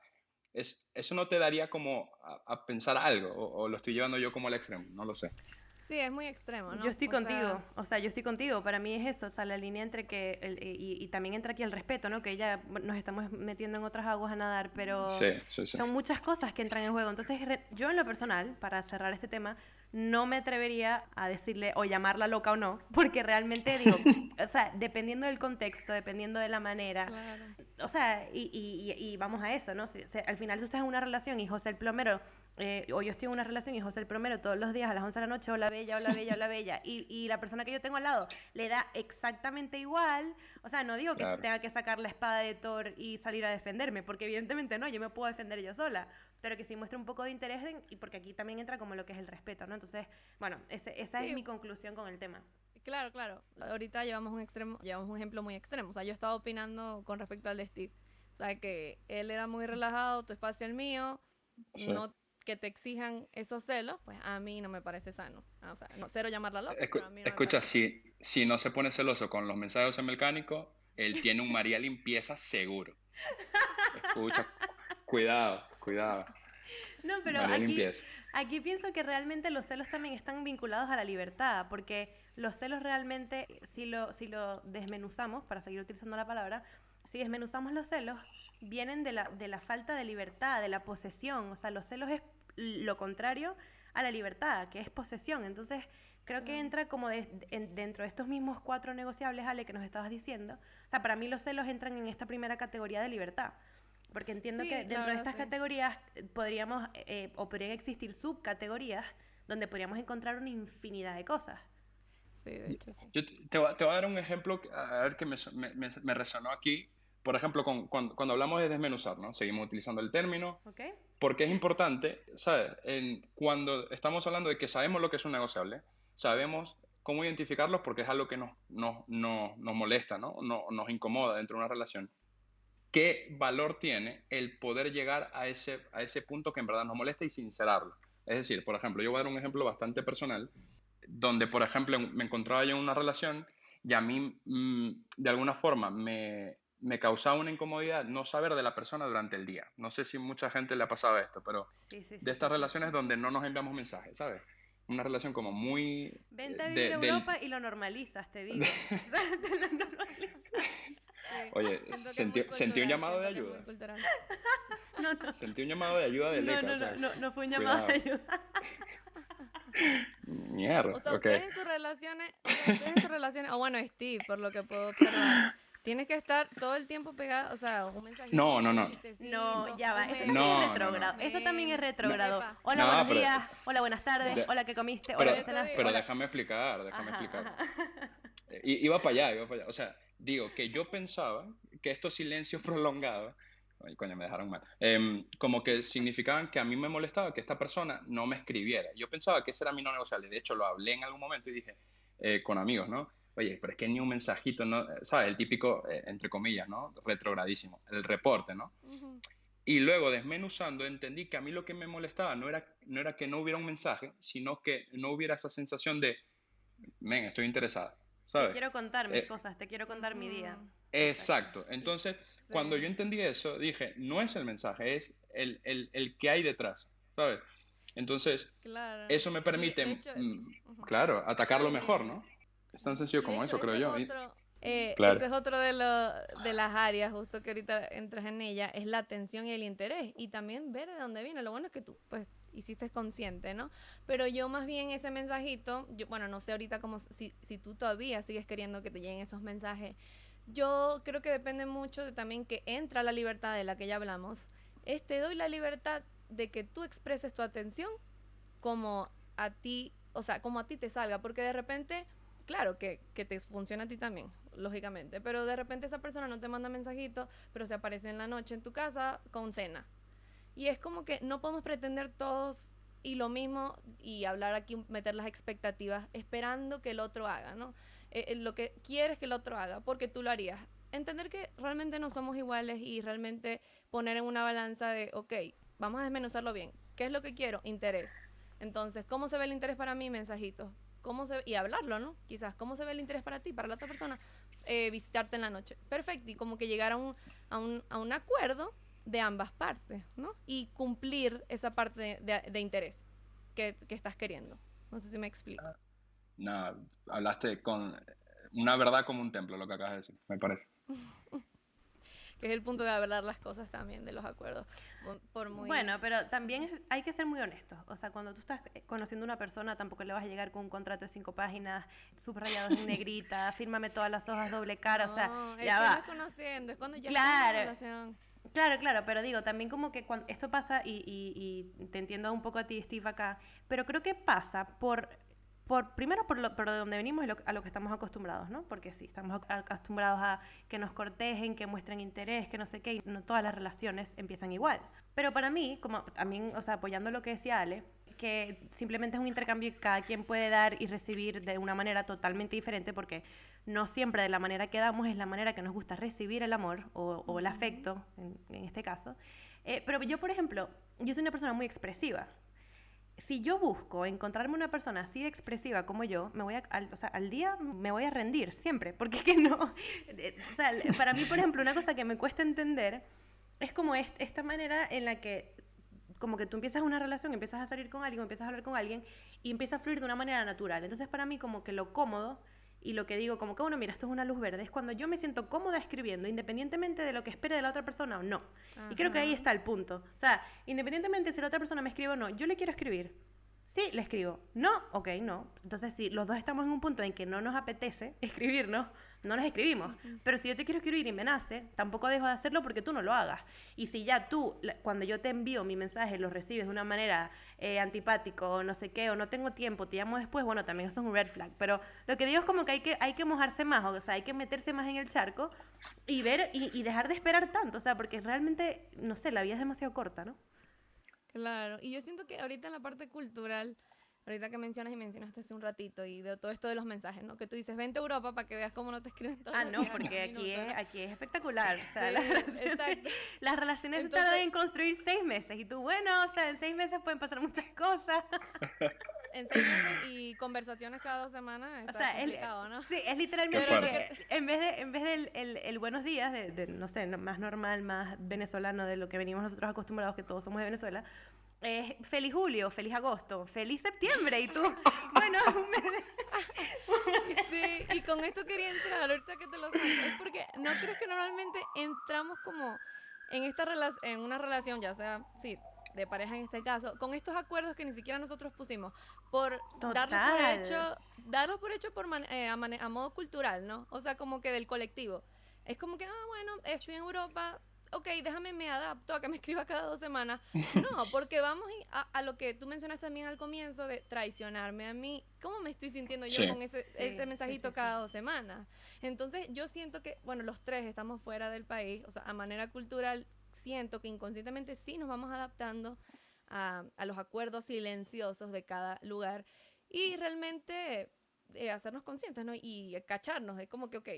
Es, eso no te daría como a, a pensar algo, o, o lo estoy llevando yo como al extremo, no lo sé. Sí, es muy extremo, ¿no? Yo estoy O contigo, sea, o sea, yo estoy contigo. Para mí es eso, o sea, la línea entre que, el- y, y también entra aquí el respeto, ¿no? Que ya nos estamos metiendo en otras aguas a nadar, pero Sí, sí, sí. son muchas cosas que entran en juego. Entonces, re- yo en lo personal, para cerrar este tema, no me atrevería a decirle o llamarla loca o no, porque realmente digo, *laughs* o sea, dependiendo del contexto, dependiendo de la manera, claro. o sea, y, y- y- y vamos a eso, ¿no? Si- si al final tú estás en una relación y José el plomero, eh, o yo estoy en una relación y José el plomero todos los días a las 11 de la noche, hola bella, hola bella, hola bella, y, y la persona que yo tengo al lado le da exactamente igual, o sea, no digo que Claro. tenga que sacar la espada de Thor y salir a defenderme, porque evidentemente no, yo me puedo defender yo sola, pero que sí muestre un poco de interés en- y porque aquí también entra como lo que es el respeto, ¿no? Entonces, bueno, ese- esa Sí. es mi conclusión con el tema. Claro, claro. Ahorita llevamos un extremo, llevamos un ejemplo muy extremo. O sea, yo estaba opinando con respecto al de Steve. O sea, que él era muy relajado, tu espacio el mío, Sí. no que te exijan esos celos, pues a mí no me parece sano. Ah, O sea, no, cero llamarla loca, Escu- pero a mí no escucha, si, si no se pone celoso con los mensajes de mecánico, él tiene un María Limpieza seguro. *laughs* Escucha, cuidado, cuidado. No, pero María aquí, Limpieza. aquí pienso que realmente los celos también están vinculados a la libertad, porque los celos realmente, si lo, si lo desmenuzamos, para seguir utilizando la palabra, si desmenuzamos los celos, vienen de la, de la falta de libertad, de la posesión. O sea, los celos es lo contrario a la libertad, que es posesión. Entonces, creo que entra como de- en- dentro de estos mismos cuatro negociables, Ale, que nos estabas diciendo. O sea, para mí los celos entran en esta primera categoría de libertad. Porque entiendo Sí, que dentro de estas sí. categorías podríamos, eh, o podrían existir subcategorías donde podríamos encontrar una infinidad de cosas. Sí, de hecho, sí. Yo te, te voy a, te voy a dar un ejemplo que- a ver que me, so- me- me- me resonó aquí. Por ejemplo, con- cuando, cuando hablamos de desmenuzar, ¿no? Seguimos utilizando el término, porque es importante, ¿sabes? En, cuando estamos hablando de que sabemos lo que es un negociable, sabemos cómo identificarlos porque es algo que nos, nos, nos, nos molesta, ¿no? No- Nos incomoda dentro de una relación. ¿Qué valor tiene el poder llegar a ese, a ese punto que en verdad nos molesta y sincerarlo? Es decir, por ejemplo, yo voy a dar un ejemplo bastante personal, donde, por ejemplo, me encontraba yo en una relación y a mí, mm, de alguna forma, me, me causaba una incomodidad no saber de la persona durante el día. No sé si mucha gente le ha pasado esto, pero Sí, sí, sí, de estas relaciones donde no nos enviamos mensajes, ¿sabes? Una relación como muy... Vente a de- vivir a del- Europa y lo normalizas, te digo. *laughs* *laughs* Te lo normalizas. Sí. Oye, sentí, sentí un llamado de ayuda. *laughs* No, no. Sentí un llamado de ayuda de No, Leca, no, o no, sea, no, no fue un llamado de cuidado. ayuda. Mierda, O sea, ok. ustedes en sus relaciones, o sea, ustedes en sus relaciones, o bueno, Steve, por lo que puedo observar, Tienes que estar todo el tiempo pegado, o sea, un mensaje. No, no, no. No, ya va. Eso un también No, es no, no. retrógrado. Eso también es No. retrógrado. Hola, No, buenos pero- días. Hola, buenas tardes. De- Hola, ¿qué comiste? Pero, Hola, ¿qué cenaste? pero Hola. déjame explicar, déjame Ajá, explicar. ajá. I- Iba para allá, iba para allá. O sea, digo que yo pensaba que estos silencios *laughs* prolongados, ay, coño, me dejaron mal, em, como que significaban que a mí me molestaba que esta persona no me escribiera. Yo pensaba que ese era mi no negociable. De hecho, lo hablé en algún momento y dije eh, con amigos, ¿no? Oye, pero es que ni un mensajito, ¿no? Eh, ¿Sabes? El típico, eh, entre comillas, ¿no? Retrogradísimo, el reporte, ¿no? Ujú. Y luego, desmenuzando, entendí que a mí lo que me molestaba no era, no era que no hubiera un mensaje, sino que no hubiera esa sensación de, men, estoy interesada, Te ¿sabes? quiero contar mis Eh, cosas, te quiero contar mi día. Ujú. Exacto. Entonces, cuando Sí. yo entendí eso, dije, no es el mensaje, es el, el, el que hay detrás, ¿sabes? Entonces, Claro. eso me permite, hecho, mm, claro, atacarlo mejor, ¿no? Es tan sencillo como hecho, eso, creo yo. es Y- otro- eh, Claro. Ese es otro de, lo- de las áreas, justo que ahorita entras en ella, es la atención y el interés. Y también ver de dónde viene. Lo bueno es que tú, pues, hiciste consciente, ¿no? Pero yo más bien ese mensajito, yo, bueno, no sé ahorita como si, si tú todavía sigues queriendo que te lleguen esos mensajes. Yo creo que depende mucho de también que entra la libertad de la que ya hablamos. Es te doy la libertad de que tú expreses tu atención como a ti, o sea, como a ti te salga, porque de repente, claro que, que te funciona a ti también, lógicamente, pero de repente esa persona no te manda mensajito, pero se aparece en la noche en tu casa con cena. Y es como que no podemos pretender todos y lo mismo y hablar aquí, meter las expectativas esperando que el otro haga, ¿no? Eh, eh, lo que quieres que el otro haga, porque tú lo harías. Entender que realmente no somos iguales y realmente poner en una balanza de, ok, vamos a desmenuzarlo bien. ¿Qué es lo que quiero? Interés. Entonces, ¿cómo se ve el interés para mí? Mensajito. ¿Cómo se y hablarlo, ¿no? Quizás, ¿cómo se ve el interés para ti, para la otra persona? Eh, visitarte en la noche. Perfecto. Y como que llegar a un, a un, a un acuerdo de ambas partes, ¿no? Y cumplir esa parte de, de- de interés que, que estás queriendo. No sé si me explico. Nada, hablaste con una verdad como un templo, lo que acabas de decir, me parece. *laughs* Que es el punto de hablar las cosas también, de los acuerdos. Por- Por muy... Bueno, pero también hay que ser muy honestos. O sea, cuando tú estás conociendo a una persona, tampoco le vas a llegar con un contrato de cinco páginas, subrayados en negrita, *laughs* fírmame todas las hojas doble cara, o sea, es ya va. no es conociendo, es cuando ya Claro. relación. Claro, claro, pero digo, también como que cuando esto pasa, y, y- y te entiendo un poco a ti, Steve, acá, pero creo que pasa por, por primero por, lo, por de donde venimos y lo- a lo que estamos acostumbrados, ¿no? Porque sí, estamos ac- acostumbrados a que nos cortejen, que muestren interés, que no sé qué, y no todas las relaciones empiezan igual. Pero para mí, como también, o sea, apoyando lo que decía Ale, que simplemente es un intercambio y cada quien puede dar y recibir de una manera totalmente diferente porque no siempre de la manera que damos es la manera que nos gusta recibir el amor o, o el afecto, en, en este caso. Eh, pero yo, por ejemplo, yo soy una persona muy expresiva. Si yo busco encontrarme una persona así de expresiva como yo, me voy a, al, día me voy a rendir siempre, porque es que no, eh, para mí, por ejemplo, una cosa que me cuesta entender es como est- esta manera en la que como que tú empiezas una relación, empiezas a salir con alguien, empiezas a hablar con alguien y empieza a fluir de una manera natural. Entonces para mí como que lo cómodo y lo que digo como que bueno, mira, esto es una luz verde, es cuando yo me siento cómoda escribiendo, independientemente de lo que espere de la otra persona o no. Y creo que ahí Ajá. está el punto. O sea, independientemente si la otra persona me escribe o no, yo le quiero escribir. Sí, le escribo. No, ok, no. Entonces, si los dos estamos en un punto en que no nos apetece *laughs* escribirnos, no nos escribimos. Pero si yo te quiero escribir y me nace, tampoco dejo de hacerlo porque tú no lo hagas. Y si ya tú, cuando yo te envío mi mensaje, lo recibes de una manera eh, antipático o no sé qué, o no tengo tiempo, te llamo después, bueno, también eso es un red flag. Pero lo que digo es como que hay que, hay que mojarse más, o sea, hay que meterse más en el charco y ver y, y dejar de esperar tanto, o sea, porque realmente, no sé, la vida es demasiado corta, ¿no? Claro, y yo siento que ahorita en la parte cultural, ahorita que mencionas y mencionaste hace un ratito y de todo esto de los mensajes, ¿no? Que tú dices, vente a Europa para que veas cómo no te escriben todos Ah, los no, porque aquí minuto, es, ¿no? aquí es espectacular. O sea, Sí, las *laughs* relaciones, exacto. las relaciones se Entonces- tardan en construir seis meses. Y tú, bueno, o sea, en seis meses pueden pasar muchas cosas. *laughs* En seis meses y conversaciones cada dos semanas O está sea, es, complicado, ¿no? sí, es literalmente que en vez de en vez del el, el buenos días, de, de, no sé, más normal, más venezolano de lo que venimos nosotros acostumbrados, que todos somos de Venezuela, es feliz julio, feliz agosto, feliz septiembre. Y tú, *laughs* bueno, Sí, y con esto quería entrar, ahorita que te lo saco, es porque no crees que normalmente entramos como en esta en una relación, ya sea, sí, de pareja en este caso, con estos acuerdos que ni siquiera nosotros pusimos, por darlos por Total. hecho, darlos por hecho por man- eh, a, mane- a modo cultural, ¿no? O sea, como que del colectivo. Es como que, ah, bueno, estoy en Europa, ok, déjame me adapto a que me *laughs* escriba cada dos semanas. No, porque vamos a, a lo que tú mencionaste también al comienzo de traicionarme a mí. ¿Cómo me estoy sintiendo yo Sí. con ese, Sí, ese sí, mensajito sí, sí. cada dos semanas? Entonces yo siento que, bueno, los tres estamos fuera del país, o sea, a manera cultural, siento que inconscientemente sí nos vamos adaptando a, a los acuerdos silenciosos de cada lugar y realmente eh, hacernos conscientes, ¿no? Y cacharnos de como que, ok,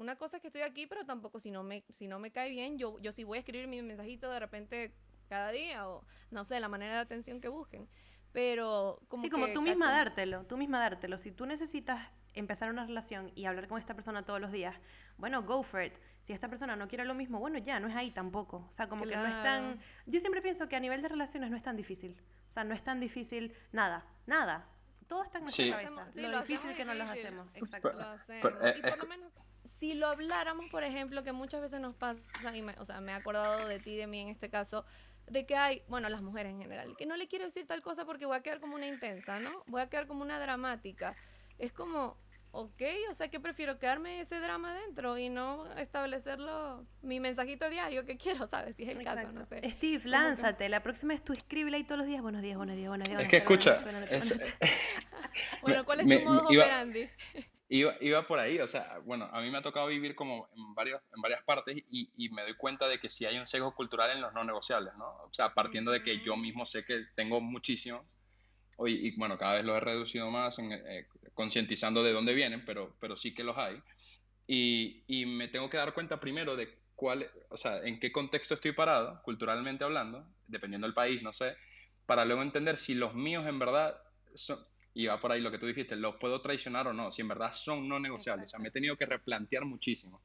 una cosa es que estoy aquí, pero tampoco si no me, si no me cae bien, yo, yo sí voy a escribir mi mensajito de repente cada día o no sé, la manera de atención que busquen. Pero como sí, como que tú misma cachan- dártelo, tú misma dártelo. Si tú necesitas empezar una relación y hablar con esta persona todos los días, bueno, go for it. Si esta persona no quiere lo mismo, bueno, ya, no es ahí tampoco. O sea, como que no es tan... Claro. Yo siempre pienso que a nivel de relaciones no es tan difícil. O sea, no es tan difícil nada, nada. Todo está en nuestra Sí. cabeza. Sí, lo, lo difícil que no los hacemos. Exacto. Lo hacemos. eh, y por es lo menos, si lo habláramos, por ejemplo, que muchas veces nos pasa, y me, o sea, me he acordado de ti, de mí en este caso, de que hay, bueno, las mujeres en general, que no le quiero decir tal cosa porque voy a quedar como una intensa, ¿no? Voy a quedar como una dramática. Es como, ok, o sea, que prefiero quedarme ese drama dentro y no establecerlo, mi mensajito diario que quiero, ¿sabes? Si es el caso, no sé. Steve, que- lánzate. La próxima es tú escríbele ahí todos los días. Buenos días, buenos días, buenos días. Es que escucha, buenas noches, buenas es- noches, buenas *laughs* noches. Bueno, ¿cuál es me- tu modo iba- operandi? Iba, iba por ahí, o sea, bueno, a mí me ha tocado vivir como en, varios, en varias partes y, y me doy cuenta de que sí hay un sesgo cultural en los no negociables, ¿no? O sea, partiendo de que yo mismo sé que tengo muchísimos, y, y, bueno, cada vez los he reducido más, en, eh, concientizando de dónde vienen, pero, pero sí que los hay. Y, y me tengo que dar cuenta primero de cuál, o sea, en qué contexto estoy parado, culturalmente hablando, dependiendo del país, no sé, para luego entender si los míos en verdad son, y va por ahí lo que tú dijiste, los puedo traicionar o no, si en verdad son no negociables. O sea, me he tenido que replantear muchísimo.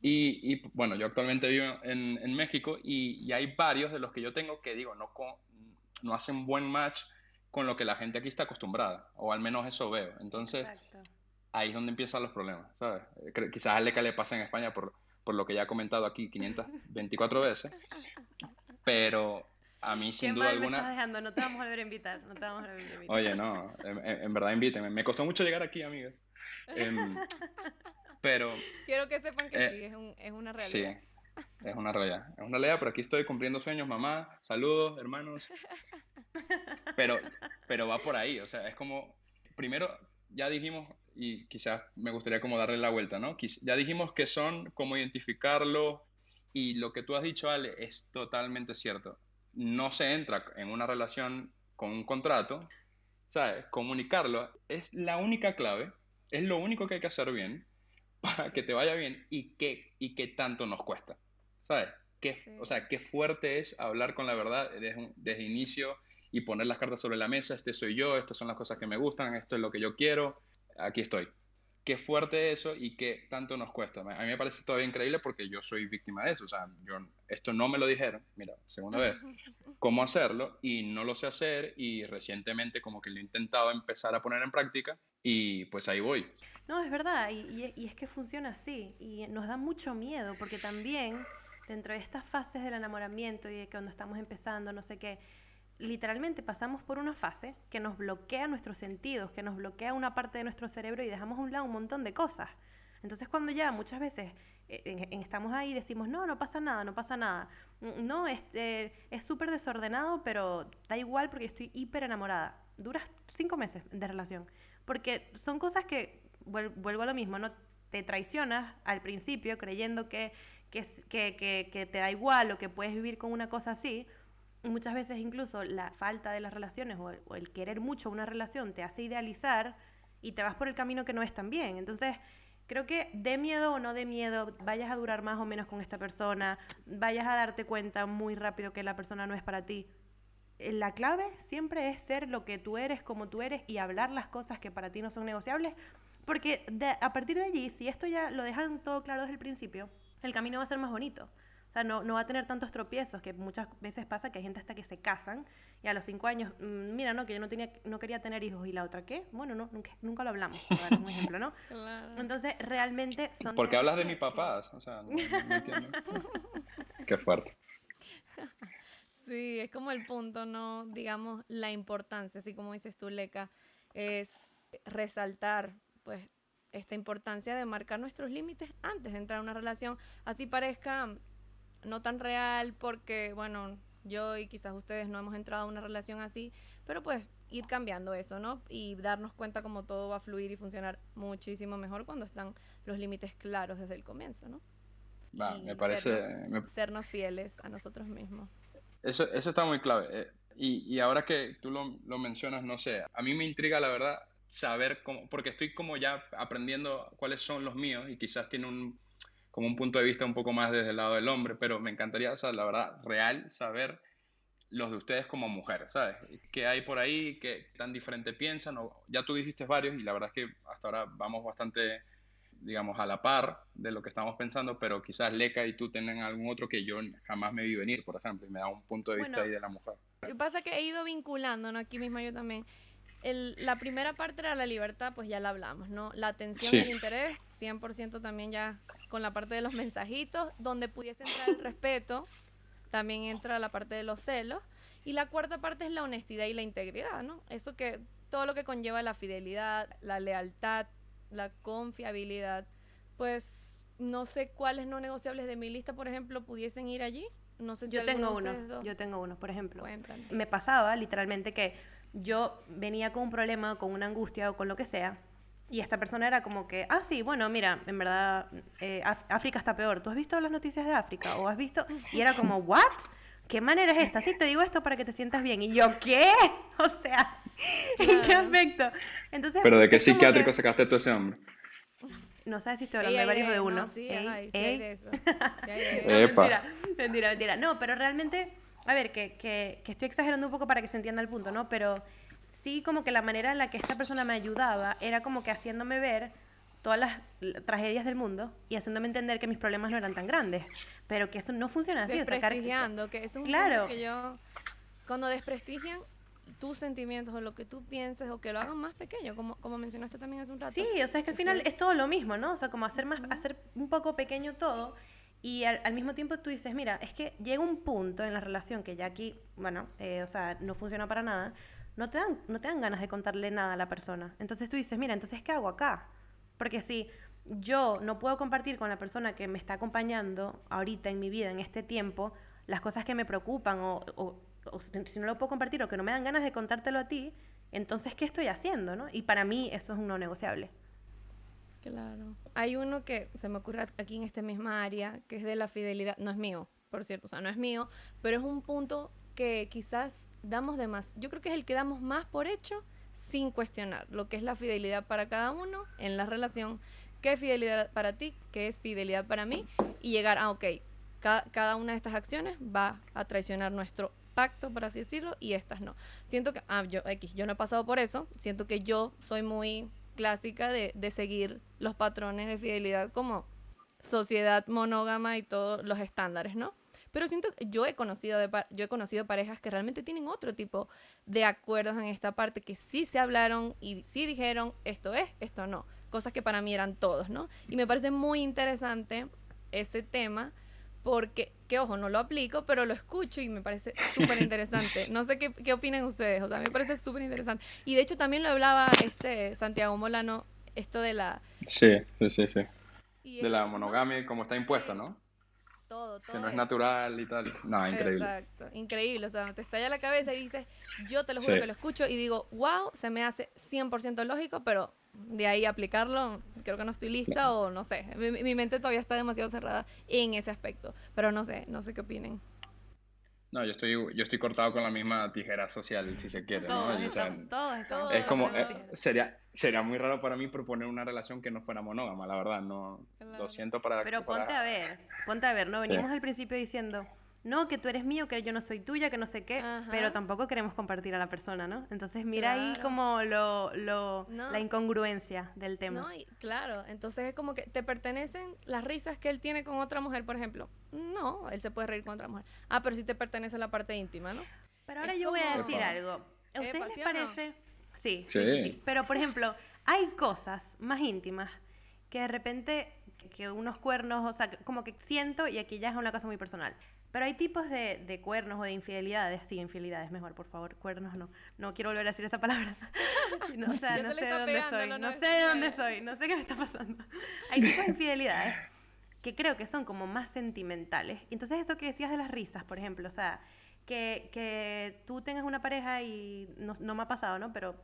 Y, y, bueno, yo actualmente vivo en, en México y, y hay varios de los que yo tengo que digo, no, co- no hacen buen match con lo que la gente aquí está acostumbrada, o al menos eso veo. Entonces, Exacto. ahí es donde empiezan los problemas, ¿sabes? Eh, Quizás a Aleca le pasa en España por, por lo que ya he comentado aquí 524 veces, *laughs* pero a mí Qué sin duda mal me estás alguna... dejando. No te vamos a volver a invitar. No te vamos a volver a invitar. Oye, no, en, en- en verdad invítenme. Me costó mucho llegar aquí, amigas. Em, *laughs* pero Quiero que sepan que Eh, sí, es, un, es una sí, realidad. es una realidad. Es una realidad, pero aquí estoy cumpliendo sueños, mamá. Saludos, hermanos. Pero, pero va por ahí, o sea, es como, primero, ya dijimos, y quizás me gustaría como darle la vuelta, ¿no? Ya dijimos que son, cómo identificarlo, y lo que tú has dicho, Ale, es totalmente cierto. No se entra en una relación con un contrato, ¿sabes? Comunicarlo es la única clave, es lo único que hay que hacer bien *laughs* para que te vaya bien y que, y que tanto nos cuesta, ¿sabes? Qué, Sí. O sea, qué fuerte es hablar con la verdad desde, desde inicio y poner las cartas sobre la mesa, este soy yo, estas son las cosas que me gustan, esto es lo que yo quiero, aquí estoy. Qué fuerte eso y qué tanto nos cuesta. A mí me parece todavía increíble porque yo soy víctima de eso. O sea, yo, esto no me lo dijeron, mira, segunda vez, *laughs* cómo hacerlo y no lo sé hacer y recientemente como que lo he intentado empezar a poner en práctica y pues ahí voy. No, es verdad, y, y- y es que funciona así, y nos da mucho miedo, porque también dentro de estas fases del enamoramiento y de cuando estamos empezando, no sé qué, literalmente pasamos por una fase que nos bloquea nuestros sentidos, que nos bloquea una parte de nuestro cerebro y dejamos a un lado un montón de cosas. Entonces cuando ya muchas veces eh, estamos ahí y decimos, no, no pasa nada, no pasa nada. Mm, No, este, es súper desordenado, pero da igual porque estoy hiper enamorada. Duras cinco meses de relación. Porque son cosas que, vuel- vuelvo a lo mismo, ¿no? Te traicionas al principio creyendo que, que, que- que te da igual o que puedes vivir con una cosa así. Muchas veces incluso la falta de las relaciones o el, querer mucho una relación te hace idealizar y te vas por el camino que no es tan bien. Entonces, creo que de miedo o no de miedo, vayas a durar más o menos con esta persona, vayas a darte cuenta muy rápido que la persona no es para ti. Eh, La clave siempre es ser lo que tú eres, como tú eres y hablar las cosas que para ti no son negociables, porque a partir de allí, si esto ya lo dejan todo claro desde el principio, el camino va a ser más bonito. O sea, no, no va a tener tantos tropiezos, que muchas veces pasa que hay gente hasta que se casan y a los cinco años, mm, mira, no, que yo no, tenía, no quería tener hijos y la otra, ¿qué? Bueno, no, nunca, nunca lo hablamos, por dar un ejemplo, ¿no? *laughs* Claro. Entonces, realmente son... ¿Por qué temas hablas de mis papás? O sea, no, no entiendo. *laughs* Qué fuerte. *laughs* Sí, es como el punto, ¿no? Digamos, la importancia, así como dices tú, Leca, es resaltar, pues, esta importancia de marcar nuestros límites antes de entrar a una relación, así parezca no tan real porque, bueno, yo y quizás ustedes no hemos entrado a una relación así, pero pues ir cambiando eso, ¿no? Y darnos cuenta cómo todo va a fluir y funcionar muchísimo mejor cuando están los límites claros desde el comienzo, ¿no? Va, Y me parece... Sernos, me- sernos fieles a nosotros mismos. Eso, eso está muy clave. eh, Y, y ahora que tú lo, lo mencionas, no sé, a mí me intriga la verdad saber cómo, porque estoy como ya aprendiendo cuáles son los míos y quizás tiene un, como un punto de vista un poco más desde el lado del hombre, pero me encantaría, o sea, la verdad, real, saber los de ustedes como mujeres, ¿sabes? ¿Qué hay por ahí? ¿Qué tan diferente piensan? O, ya tú dijiste varios y la verdad es que hasta ahora vamos bastante, digamos, a la par de lo que estamos pensando, pero quizás Leca y tú tengan algún otro que yo jamás me vi venir, por ejemplo, y me da un punto de vista Bueno, ahí de la mujer. Lo que pasa es que he ido vinculando, ¿no? Aquí misma yo también. El- la primera parte era la libertad, pues ya la hablamos, ¿no? La atención Sí. y el interés, 100% también ya con la parte de los mensajitos, donde pudiese entrar el respeto, también entra la parte de los celos. Y la cuarta parte es la honestidad y la integridad, ¿no? Eso que, todo lo que conlleva la fidelidad, la lealtad, la confiabilidad, pues no sé cuáles no negociables de mi lista, por ejemplo, pudiesen ir allí. No sé si Yo tengo uno, dos- yo tengo uno, por ejemplo. Cuéntame. Me pasaba literalmente que yo venía con un problema, con una angustia o con lo que sea, y esta persona era como que, ah, sí, bueno, mira, en verdad, eh, África está peor. ¿Tú has visto las noticias de África? ¿O has visto? Y era como, ¿what? ¿Qué manera es esta? Sí, te digo esto para que te sientas bien. Y yo, ¿qué? *laughs* O sea, *laughs* ¿en qué aspecto? Entonces, Pero ¿de qué psiquiátrico que- sacaste tú a ese hombre? No sabes si estoy Ey, hablando de varios de no, uno. sí, Ey, ay, sí hay ey. de eso. Sí hay de *laughs* eso. No, mentira, mentira, mentira. No, pero realmente, a ver, que, que, que estoy exagerando un poco para que se entienda el punto, ¿no? Pero sí como que la manera en la que esta persona me ayudaba era como que haciéndome ver todas las tragedias del mundo y haciéndome entender que mis problemas no eran tan grandes, pero que eso no funciona así. o sea, desprestigiando, que eso es un Claro. que yo, cuando desprestigian tus sentimientos o lo que tú pienses o que lo hagan más pequeño, como, como mencionaste también hace un rato. Sí, o sea, es que al final es todo lo mismo, ¿no? O sea, como hacer más, hacer un poco pequeño todo y al, mismo tiempo tú dices, mira, es que llega un punto en la relación que ya aquí, bueno, eh, o sea, no funciona para nada, no te, dan, no te dan ganas de contarle nada a la persona. Entonces tú dices, mira, entonces, ¿qué hago acá? Porque si yo no puedo compartir con la persona que me está acompañando ahorita en mi vida, en este tiempo, las cosas que me preocupan o, o- si no lo puedo compartir o que no me dan ganas de contártelo a ti, entonces, ¿qué estoy haciendo? ¿no? Y para mí eso es un no negociable. Claro. Hay uno que se me ocurre aquí en esta misma área, que es de la fidelidad. No es mío, por cierto, o sea, no es mío, pero es un punto que quizás damos de más. Yo creo que es el que damos más por hecho sin cuestionar lo que es la fidelidad para cada uno en la relación, qué es fidelidad para ti, qué es fidelidad para mí, y llegar a, ok, ca- cada una de estas acciones va a traicionar nuestro pacto, por así decirlo, y estas no. Siento que, ah, yo, X, yo no he pasado por eso, siento que yo soy muy clásica de, de seguir los patrones de fidelidad como sociedad monógama y todos los estándares, ¿no? Pero siento que yo he conocido yo he conocido parejas que realmente tienen otro tipo de acuerdos en esta parte que sí se hablaron y sí dijeron esto es, esto no, cosas que para mí eran todos, ¿no? Y me parece muy interesante ese tema porque, que ojo, no lo aplico, pero lo escucho y me parece súper interesante. *laughs* No sé qué, qué opinan ustedes, o sea, me parece súper interesante. Y de hecho también lo hablaba este Santiago Molano, esto de la... Sí, sí, sí, sí. y De la no monogamia, como está impuesta, sí. ¿no? Todo, todo Que no es eso. natural y tal. No, increíble. Exacto, increíble. O sea, te estalla la cabeza y dices, yo te lo Sí. juro que lo escucho y digo, wow, se me hace 100% lógico, pero de ahí aplicarlo, creo que no estoy lista o no sé. Mi, mi mente todavía está demasiado cerrada en ese aspecto. Pero no sé, no sé qué opinen. No, yo estoy, yo estoy cortado con la misma tijera social, si se quiere, ¿no? O sea, todos estamos es como, eh, sería, sería muy raro para mí proponer una relación que no fuera monógama, la verdad, no, Claro. lo siento para... Pero para- ponte a ver, ponte a ver, ¿no? Sí. Venimos al principio diciendo, no, que tú eres mío, que yo no soy tuya, que no sé qué, Ajá. pero tampoco queremos compartir a la persona, ¿no? Entonces mira ahí Claro. como lo, lo- No. la incongruencia del tema. No, y claro, entonces es como que te pertenecen las risas que él tiene con otra mujer, por ejemplo. No, él se puede reír con otra mujer. Ah, pero sí te pertenece la parte íntima, ¿no? Pero ahora Es yo voy a como- decir Epa. algo. ¿A ustedes Epa, les ¿sí o no? parece? Sí, sí, sí, Sí. sí. Pero, por ejemplo, hay cosas más íntimas que de repente que unos cuernos, o sea, como que siento y aquí ya es una cosa muy personal. Pero hay tipos de, de cuernos o de infidelidades, sí, infidelidades mejor, por favor, cuernos no, no quiero volver a decir esa palabra. No, o sea, no sé de dónde pegando soy, no nueva sé de dónde soy, no sé qué me está pasando. Hay tipos de infidelidades que creo que son como más sentimentales. Entonces eso que decías de las risas, por ejemplo, o sea, que, que tú tengas una pareja y no, no me ha pasado, ¿no? Pero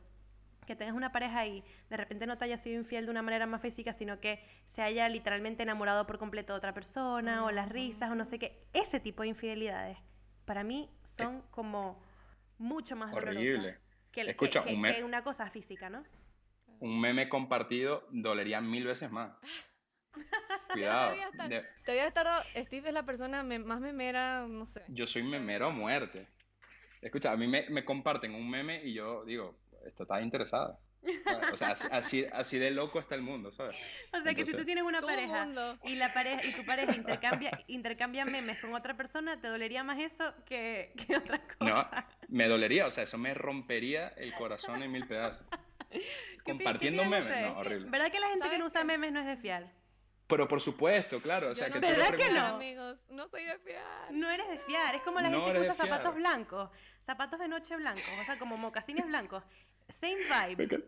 que tengas una pareja y de repente no te haya sido infiel de una manera más física, sino que se haya literalmente enamorado por completo de otra persona, o las risas, o no sé qué. Ese tipo de infidelidades, para mí, son como mucho más Horrible. dolorosas que, Escucha, que- que una cosa física, ¿no? Un meme compartido dolería mil veces más. *laughs* Cuidado. Te voy a estar, de- te voy a estar- Steve es la persona me- más memera, no sé. yo soy memero a muerte. Escucha, a mí me, me comparten un meme y yo digo, esto está interesada. O sea, así, así, de loco está el mundo, ¿sabes? O sea, que si tú tienes una pareja mundo. y la pareja y tu pareja intercambia intercambia memes con otra persona, te dolería más eso que, que otra No, cosa. me dolería, o sea, eso me rompería el corazón en mil pedazos. *laughs* ¿Qué pi- Compartiendo memes, no, horrible. ¿Verdad que la gente que ¿Sabes no usa qué? memes no es de fiar? Pero por supuesto, claro, o sea, Yo que no tú le ¿Verdad que no? amigos, no soy de fiar. No eres de fiar, es como la No gente que usa zapatos blancos, zapatos de noche blancos, o sea, como mocasines blancos. Same vibe.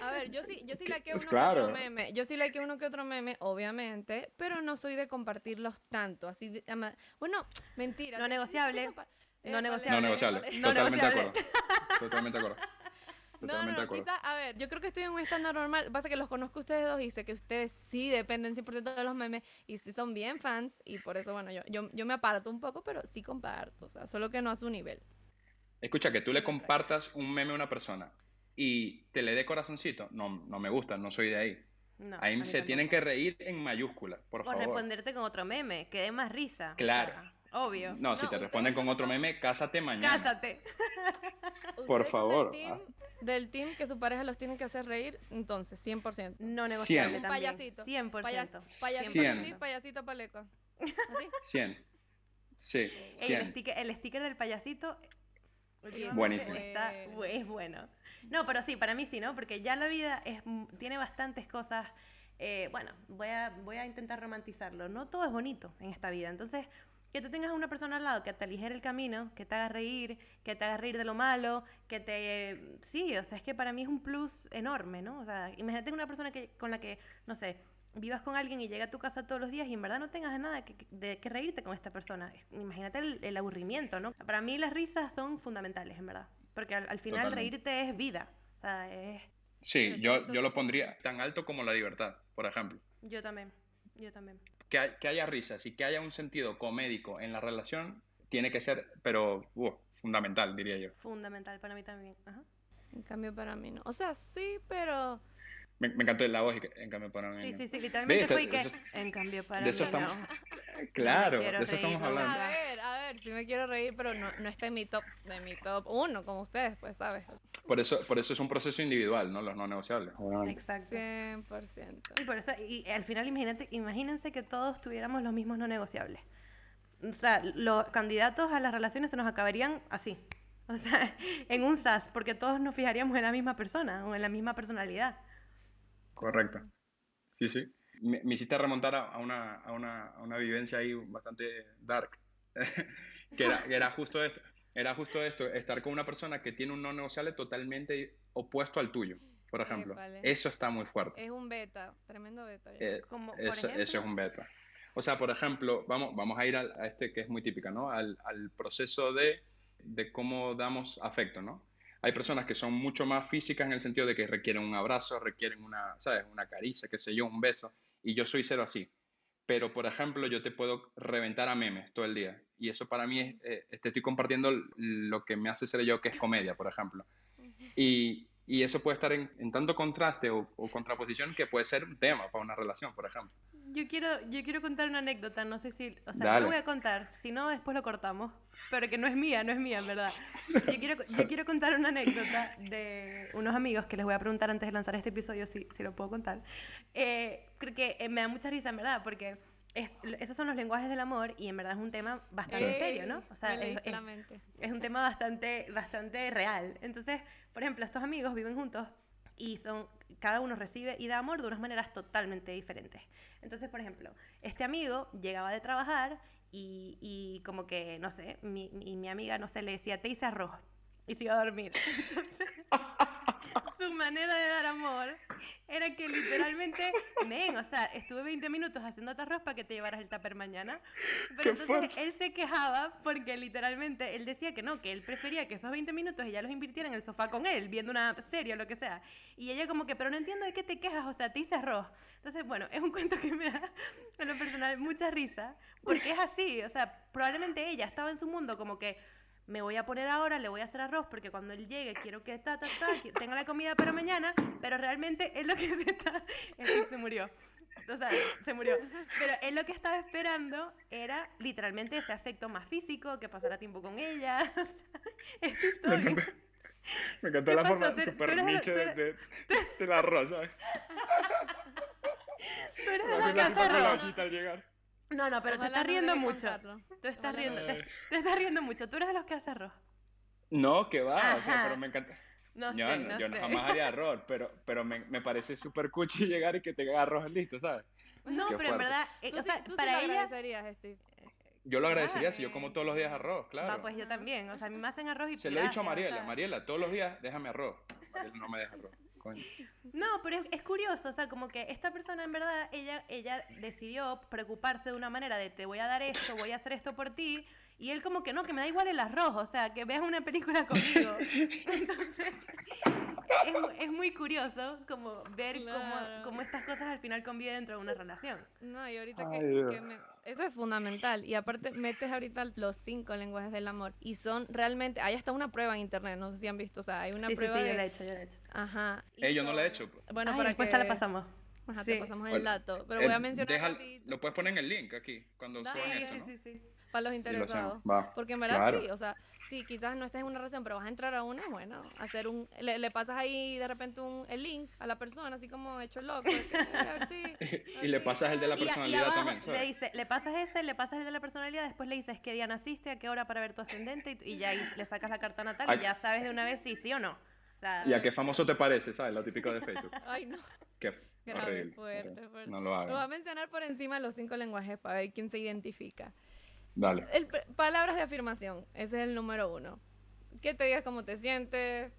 A ver, yo sí, yo sí like Pues uno claro. que otro meme. Yo sí like uno que otro meme, obviamente, pero no soy de compartirlos tanto. Así, de- ama- bueno, mentira. No negociable. No negociable. No negociable. No Totalmente de acuerdo. Totalmente de acuerdo. No, *laughs* no, Totalmente de no, quizás, a ver, yo creo que estoy en un estándar normal. Pasa que los conozco a ustedes dos y sé que ustedes sí dependen 100% de los memes y sí son bien fans y por eso, bueno, yo, yo, yo me aparto un poco, pero sí comparto, o sea, solo que no a su nivel. Escucha, que tú le compartas un meme a una persona y te le dé corazoncito, no, no me gusta, no soy de ahí. No, Ahí se tienen que reír en mayúsculas, por O favor. responderte con otro meme, que dé más risa. o Claro. sea, obvio. No, si te responden con otro meme, cásate mañana. Cásate. Por ¿Ustedes son favor, Del team, ah. del team que su pareja los tiene que hacer reír, entonces, 100%. No negociable Cien. Un también. payasito. 100%. Payas- payasito payasito para Leco. ¿Así? *laughs* 100. Sí, el, 100. sticker, el sticker del payasito Buenísimo. está- es bueno. No, pero sí, para mí sí, ¿no? Porque ya la vida es, tiene bastantes cosas. eh, bueno, voy a, voy a intentar romantizarlo. No todo es bonito en esta vida. Entonces, que tú tengas a una persona al lado que te aligere el camino, que te haga reír, que te haga reír de lo malo, que te... Sí, o sea, es que para mí es un plus enorme, ¿no? O sea, imagínate una persona que, con la que, no sé, vivas con alguien y llega a tu casa todos los días y en verdad no tengas nada de que reírte con esta persona. Imagínate el aburrimiento, ¿no? Para mí las risas son fundamentales, en verdad. Porque al, al final Totalmente. reírte es vida. O sea, es... Sí, yo, yo lo pondría tan alto como la libertad, por ejemplo. Yo también, yo también. Que, hay- que haya risas y que haya un sentido comédico en la relación tiene que ser, pero uh, fundamental, diría yo. Fundamental para mí también. Ajá. En cambio, para mí no. O sea, sí, pero. Me, me encantó la voz, en cambio para mí. Sí, sí, sí, literalmente fue y que, en cambio, para de mí eso estamos- *laughs* no. *laughs* Claro, de eso reír, estamos hablando. A ver, a ver, sí me quiero reír, pero no, no está en mi top, de mi top uno, como ustedes, pues, ¿sabes? Por eso, por eso es un proceso individual, ¿no? Los no negociables. Exacto. 100%. Y por eso, y al final imagínate, imagínense que todos tuviéramos los mismos no negociables. O sea, los candidatos a las relaciones se nos acabarían así. O sea, *laughs* en un SAS, porque todos nos fijaríamos en la misma persona o en la misma personalidad. Correcto. Sí, sí. Me, me hiciste remontar a, a una, a, una, a una vivencia ahí bastante dark. *laughs* que, era, que era justo esto. Era justo esto, estar con una persona que tiene un no negociable totalmente opuesto al tuyo, por ejemplo. Eso está muy fuerte. Es un beta, tremendo beta. Eh, Como, por eso, eso es un beta. O sea, por ejemplo, vamos, vamos a ir al- a este que es muy típica, ¿no? Al, al proceso de, de cómo damos afecto, ¿no? Hay personas que son mucho más físicas en el sentido de que requieren un abrazo, requieren una, ¿sabes? Una caricia, qué sé yo, un beso. Y yo soy cero así. Pero, por ejemplo, yo te puedo reventar a memes todo el día. Y eso para mí es, eh, te estoy compartiendo lo que me hace ser yo, que es comedia, por ejemplo. Y, y eso puede estar en, en tanto contraste o, o contraposición que puede ser un tema para una relación, por ejemplo. Yo quiero, yo quiero contar una anécdota, no sé si, o sea, Dale. no voy a contar, si no después lo cortamos, pero que no es mía, no es mía, en verdad. Yo quiero, yo quiero contar una anécdota de unos amigos que les voy a preguntar antes de lanzar este episodio si, si lo puedo contar. Eh, creo que eh, me da mucha risa, en verdad, porque es, esos son los lenguajes del amor y en verdad es un tema bastante Sí. serio, ¿no? O sea, es- es- es un tema bastante, bastante real. Entonces, por ejemplo, estos amigos viven juntos y son cada uno recibe y da amor de unas maneras totalmente diferentes. Entonces, por ejemplo, este amigo llegaba de trabajar y, y como que, no sé, mi, mi, mi amiga, no sé, le decía, te hice arroz y se iba a dormir. *laughs* Entonces, *laughs* su manera de dar amor era que literalmente, men, o sea, estuve 20 minutos haciendo arroz para que te llevaras el tupper mañana. Pero entonces fuerte. él se quejaba porque literalmente él decía que no, que él prefería que esos 20 minutos ella los invirtiera en el sofá con él, viendo una serie o lo que sea. Y ella como que, pero no entiendo de qué te quejas, o sea, te hice arroz. Entonces, bueno, es un cuento que me da en lo personal mucha risa, porque es así, o sea, probablemente ella estaba en su mundo como que me voy a poner ahora, le voy a hacer arroz porque cuando él llegue quiero que ta, ta, ta, que tenga la comida para mañana, pero realmente es lo que *laughs* se está... El se murió. O sea, se murió. Pero él lo que estaba esperando era literalmente ese afecto más físico, que pasara tiempo con ella. *laughs* O sea, esta Me historia. encantó, me encantó ¿Qué la pasó? forma Tú eres- tú super de la- niche tú de, de, *laughs* del arroz, ¿sabes? Tú eres de la la ollita al llegar. No, no, pero te estás no riendo mucho. Te estás riendo, no te, te estás riendo mucho. Tú eres de los que hace arroz. No, que va, o sea, Ajá. pero me encanta. No yo sé, no, no yo sé. jamás haría *laughs* arroz, pero, pero me, me parece súper cuchi llegar y que te haga arroz listo, ¿sabes? No, Qué pero en fuerte. verdad, eh, Tú o sí- sea, tú sí para lo ella... agradecerías, Steve. Yo lo agradecería si yo como todos los días arroz, claro. Va, pues yo también. O sea, a mí me hacen arroz y Se lo he dicho a gracias, o Mariela, sea. Mariela, todos los días déjame arroz. Mariela no me deja arroz. No, pero es, es curioso, o sea, como que esta persona en verdad, ella, ella decidió preocuparse de una manera de te voy a dar esto, voy a hacer esto por ti, y él como que no, que me da igual el arroz, o sea, que veas una película *laughs* conmigo. Entonces, *laughs* es, es muy curioso como ver cómo, Claro. cómo estas cosas al final conviven dentro de una relación. No, y ahorita Ay, que, que me- eso es fundamental. Y aparte metes ahorita los cinco lenguajes del amor. Y son realmente, hay hasta una prueba en internet, no sé si han visto, o sea, hay una sí, sí, prueba sí, yo de... la he hecho, yo la he hecho. Ajá. Eh, yo no la he hecho. Bueno, Ay, para después que... te la pasamos. Ajá, Sí. te pasamos el dato. Pero Eh, voy a mencionar deja- lo puedes poner en el link aquí, cuando suban Sí, eso, sí, ¿no? sí, sí. Para los interesados. Va. Porque en verdad Claro. sí, o sea, sí, quizás no estés en una relación, pero vas a entrar a una, bueno, hacer un, le, le pasas ahí de repente un, el link a la persona, así como hecho loco, de que, a ver si... *laughs* Y le pasas el de la Y, a- y personalidad abajo también, le ¿sabes? dice, le pasas ese, le pasas el de la personalidad, después le dices qué día naciste, a qué hora para ver tu ascendente y, y ya le sacas la carta natal Ay. y ya sabes de una vez si sí o no. O sea, ¿Y a qué famoso te parece, sabes? Lo típico de Facebook. *laughs* Ay, no. Qué Grave, horrible. fuerte, horrible. fuerte. No lo Lo voy a mencionar por encima los cinco lenguajes para ver quién se identifica. Dale. El, pr- palabras de afirmación, ese es el número uno. Que te digas cómo te sientes,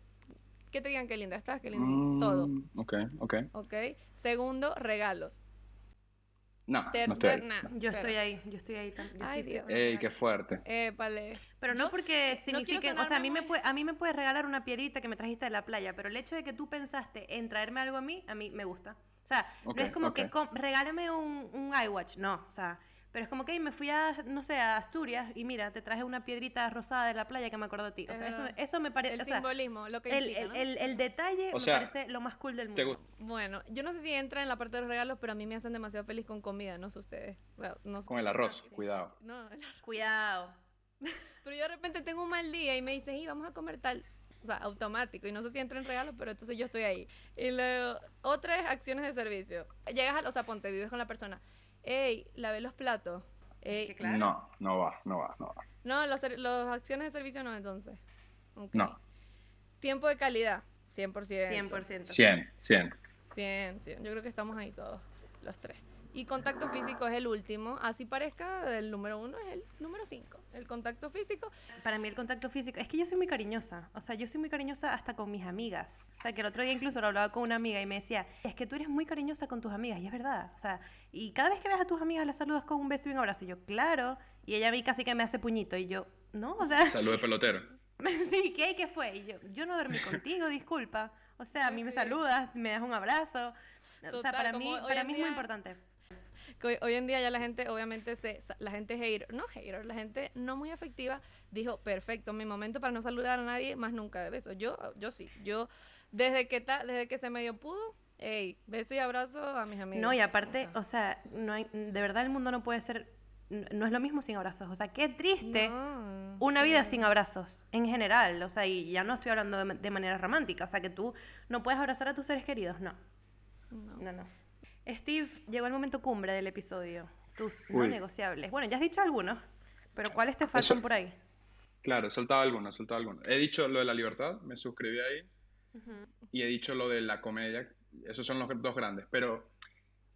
que te digan qué linda estás, qué lindo, todo. Mm, Ok, ok. ¿Ok? Segundo, regalos. No, no estoy Tercer, ahí. nah, yo cero. estoy ahí, yo estoy ahí también. Ay, estoy Dios. Ey, qué fuerte. Pero no porque no quiero signifique, o sea, a mí me, puede, a mí me puedes regalar una piedrita que me trajiste de la playa, pero el hecho de que tú pensaste en traerme algo a mí, a mí me gusta. O sea, no es como que regálame un, un iWatch, no, o sea, pero es como que "Ey, me fui a, no sé, a Asturias y mira, te traje una piedrita rosada de la playa que me acuerdo de ti. O sea, eso, eso me parece, El o sea, simbolismo, lo que el, implica, el- ¿no? el- el detalle O me sea, parece lo más cool del ¿Te mundo. Bueno, yo no sé si entra en la parte de los regalos, pero a mí me hacen demasiado feliz con comida, no sé ustedes. Bueno, no sé. Con el arroz, sí. cuidado. No, el- Cuidado. *laughs* pero yo de repente tengo un mal día y me dicen, y vamos a comer tal. O sea, automático. Y no sé si entra en regalos, pero entonces yo estoy ahí. Y luego, otras acciones de servicio. Llegas a, o sea, ponte, vives con la persona. Ey, lavé los platos. Ey, que claro. No, no va, no va, no va. No, los, ser- los acciones de servicio no, entonces. Ok. No. Tiempo de calidad, 100%. 100%. 100, 100. 100, 100. Yo creo que estamos ahí todos, los tres. Y contacto físico es el último. Así parezca, el número uno es el número 5. El contacto físico. Para mí el contacto físico, es que yo soy muy cariñosa, o sea, yo soy muy cariñosa hasta con mis amigas. O sea, que el otro día incluso lo hablaba con una amiga y me decía, es que tú eres muy cariñosa con tus amigas, y es verdad. O sea, y cada vez que ves a tus amigas las saludas con un beso y un abrazo, y yo, claro, y ella a mí casi que me hace puñito, y yo, no, o sea, Salud de pelotero. *laughs* sí, ¿qué? ¿Qué fue? Y yo, yo no dormí contigo, disculpa. O sea, a mí me saludas, me das un abrazo. o sea, Total, para mí, para mí es muy importante. Que hoy, en día ya la gente, obviamente, se, la gente hater, no hater, la gente no muy afectiva, dijo, perfecto, mi momento para no saludar a nadie, más nunca de beso. Yo, yo sí, yo, desde que, ta, desde que se medio pudo, ey, beso y abrazo a mis amigos. No, y aparte, O sea, no hay, de verdad el mundo no puede ser, no es lo mismo sin abrazos. O sea, qué triste no, una sí. vida sin abrazos, en general. O sea, y ya no estoy hablando de manera romántica. O sea, que tú no puedes abrazar a tus seres queridos, no. No. No, no. Steve, llegó el momento cumbre del episodio. Tus no Uy. negociables. Bueno, ya has dicho algunos, pero ¿cuáles te faltan Eso- por ahí? Claro, he soltado algunos, he soltado algunos. He dicho lo de la libertad, me suscribí ahí. y he dicho lo de la comedia. Esos son los dos grandes. Pero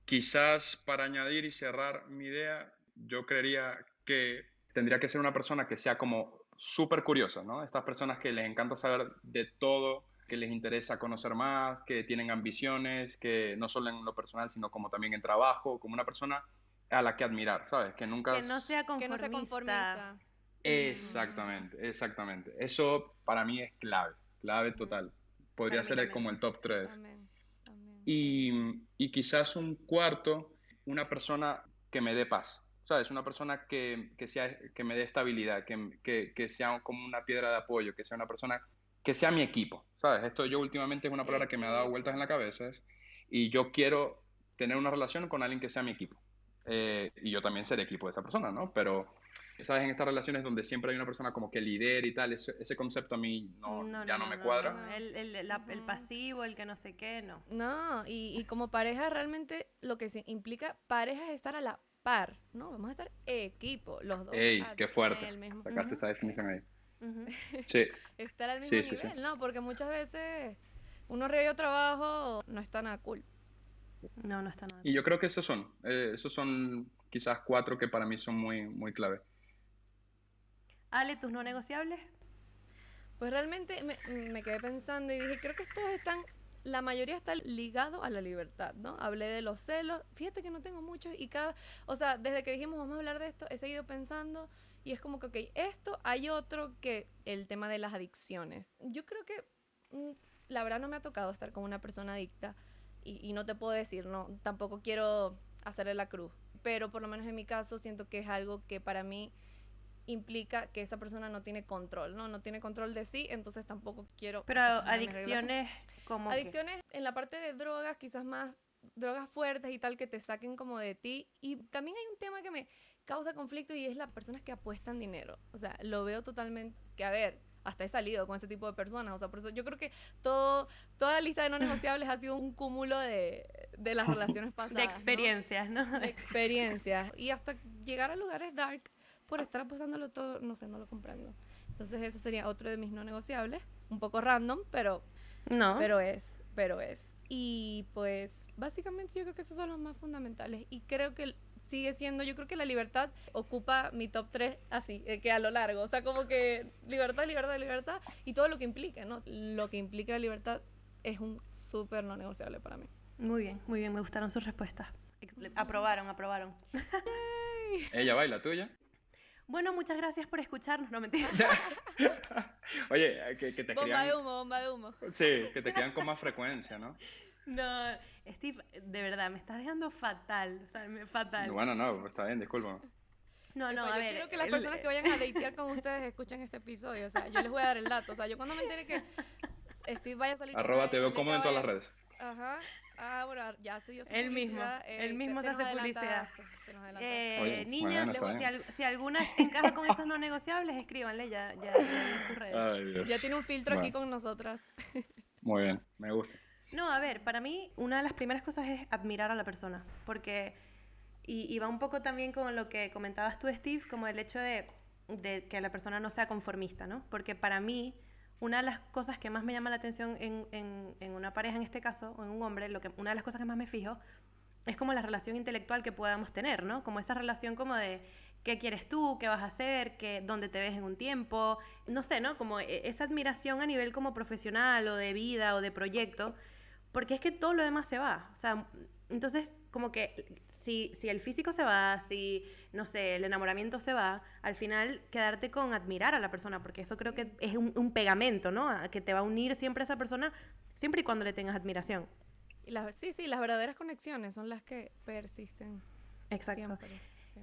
quizás para añadir y cerrar mi idea, yo creería que tendría que ser una persona que sea como súper curiosa, ¿no? Estas personas que les encanta saber de todo, que les interesa conocer más, que tienen ambiciones, que no solo en lo personal, sino como también en trabajo, como una persona a la que admirar, ¿sabes? Que nunca... Que no sea Que no sea conformista. Exactamente, exactamente. Eso para mí es clave, clave total. Podría ser el- como el top 3. Amén, amén. Y, y quizás un cuarto, una persona que me dé paz, ¿sabes? Una persona que, que sea, que me dé estabilidad, que, que, que sea como una piedra de apoyo, que sea una persona que sea mi equipo, ¿sabes? Esto yo últimamente es una palabra que me ha dado vueltas en la cabeza ¿es? y yo quiero tener una relación con alguien que sea mi equipo. Eh, y yo también ser equipo de esa persona, ¿no? Pero, ¿sabes? En estas relaciones donde siempre hay una persona como que lidera y tal, ese, ese concepto a mí no, ya no, me cuadra. no. El, el- la- el pasivo, el que no sé qué, no. No, y, y como pareja realmente lo que se implica pareja es estar a la par, ¿no? Vamos a estar equipo, los dos. ¡Ey, qué fuerte! el mismo- Sacaste Ujú. esa definición ahí. Ujú. Sí. *laughs* estar al Sí, mismo sí, sí. nivel, ¿no? Porque muchas veces uno arriba y otro abajo no está nada cool. No, no está nada. Y yo creo que esos son, eh, esos son quizás cuatro que para mí son muy, muy clave. Ale, tus no negociables. Pues realmente me, me quedé pensando y dije, creo que estos están, la mayoría está ligado a la libertad, ¿no? Hablé de los celos, fíjate que no tengo muchos y cada, o sea, desde que dijimos vamos a hablar de esto, he seguido pensando y es como que, ok, esto hay otro que el tema de las adicciones. Yo creo que, mm, la verdad no me ha tocado estar con una persona adicta y, y no te puedo decir, no, tampoco quiero hacerle la cruz, pero por lo menos en mi caso siento que es algo que para mí implica que esa persona no tiene control, ¿no? No tiene control de sí, entonces tampoco quiero... Pero adicciones como que- Adicciones en la parte de drogas, quizás más drogas fuertes y tal que te saquen como de ti. Y también hay un tema que me causa conflicto y es las personas que apuestan dinero. O sea, lo veo totalmente, que a ver, hasta he salido con ese tipo de personas. O sea, por eso yo creo que todo, toda la lista de no negociables ha sido un cúmulo de, de las relaciones *laughs* pasadas. de ¿no? experiencias, ¿no? de experiencias y hasta llegar a lugares dark por estar apostándolo todo, no sé, no lo comprendo. Entonces eso sería otro de mis no negociables, un poco random, pero No. pero es, pero es. Y pues básicamente yo creo que esos son los más fundamentales y creo que sigue siendo, yo creo que la libertad ocupa mi top 3 así, eh, que a lo largo, o sea, como que libertad, libertad, libertad y todo lo que implica, ¿no? Lo que implica la libertad es un súper no negociable para mí. Muy bien, muy bien, me gustaron sus respuestas. Aprobaron, aprobaron. Ella baila tuya. Bueno, muchas gracias por escucharnos, no mentira. *laughs* Oye, eh, que, que te Bomba crían, de humo, bomba de humo. sí, que te quedan con más frecuencia, ¿no? No, Steve, de verdad, me estás dejando fatal, o sea, fatal. Bueno, no, está bien, disculpa. No, no, Epa, a yo ver. quiero que las el- personas que vayan a datear con ustedes escuchen este episodio. O sea, yo les voy a dar el dato. O sea, yo cuando me entere que Steve vaya a salir. Arroba te veo cómodo en todas las redes. Ajá. Ah, bueno, ya se dio su Él mismo, publicidad, él te- mismo te se hace publicidad. te. Eh, Oye, niñas, bueno, si, al- si alguna encaja con esos no negociables, escríbanle, ya, ya, ya vi sus redes. Ay. Ya tiene un filtro aquí Bueno. con nosotras. *laughs* Muy bien, me gusta. No, a ver, para mí una de las primeras cosas es admirar a la persona, porque, y, va un poco también con lo que comentabas tú, Steve, como el hecho de, de que la persona no sea conformista, ¿no? Porque para mí, una de las cosas que más me llama la atención en, en- en una pareja en este caso, o en un hombre, lo que, una de las cosas que más me fijo, es como la relación intelectual que podamos tener, ¿no? Como esa relación como de qué quieres tú, qué vas a hacer, qué, dónde te ves en un tiempo, no sé, ¿no? Como e- esa admiración a nivel como profesional o de vida o de proyecto, porque es que todo lo demás se va, o sea, entonces como que si, si el físico se va, si, no sé, el enamoramiento se va, al final quedarte con admirar a la persona, porque eso creo que es un, un pegamento, ¿no? A- Que te va a unir siempre a esa persona, siempre y cuando le tengas admiración. Y las, sí, sí, las verdaderas conexiones son las que persisten. Exacto. Siempre.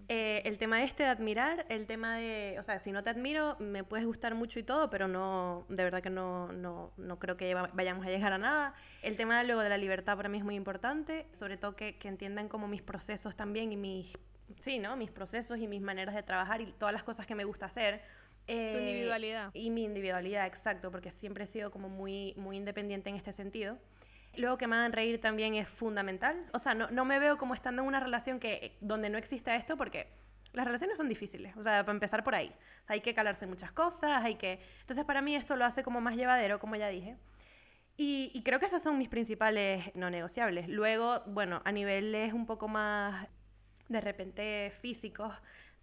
Eh, el tema este de admirar, el tema de, o sea, si no te admiro, me puedes gustar mucho y todo, pero no, de verdad que no, no, no creo que va- vayamos a llegar a nada. El tema luego de la libertad para mí es muy importante, sobre todo que, que entiendan como mis procesos también y mis, sí, ¿no? Mis procesos y mis maneras de trabajar y todas las cosas que me gusta hacer. Eh, individualidad. Y mi individualidad, exacto, porque siempre he sido como muy, muy independiente en este sentido. Luego que me hagan reír también es fundamental. O sea, no, no me veo como estando en una relación que, donde no exista esto porque las relaciones son difíciles. O sea, para empezar por ahí. Hay que calarse muchas cosas, hay que... Entonces para mí esto lo hace como más llevadero, como ya dije. Y, y creo que esos son mis principales no negociables. Luego, bueno, a niveles un poco más de repente físicos,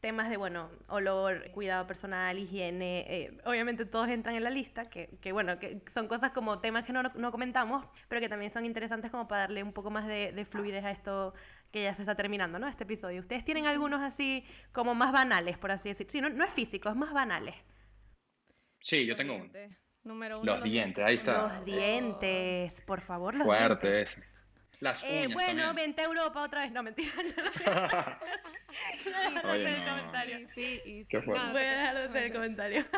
temas de, bueno, olor, cuidado personal, higiene, eh, obviamente todos entran en la lista, que, que, bueno, que son cosas como temas que no, no comentamos, pero que también son interesantes como para darle un poco más de, de fluidez a esto que ya se está terminando, ¿no? Este episodio. ¿Ustedes tienen algunos así como más banales, por así decir? Sí, no, no es físico, es más banales. Sí, yo tengo uno. dientes. Número uno. Los dientes, ahí está. Los dientes, por favor, los Fuerte dientes. ese. Las Eh, uñas bueno, también. vente a Europa otra vez. No, mentira. *laughs* Voy a *laughs* hacer el no. comentario. Y sí, y sí. Voy a dejar de hacer el comentario. *laughs*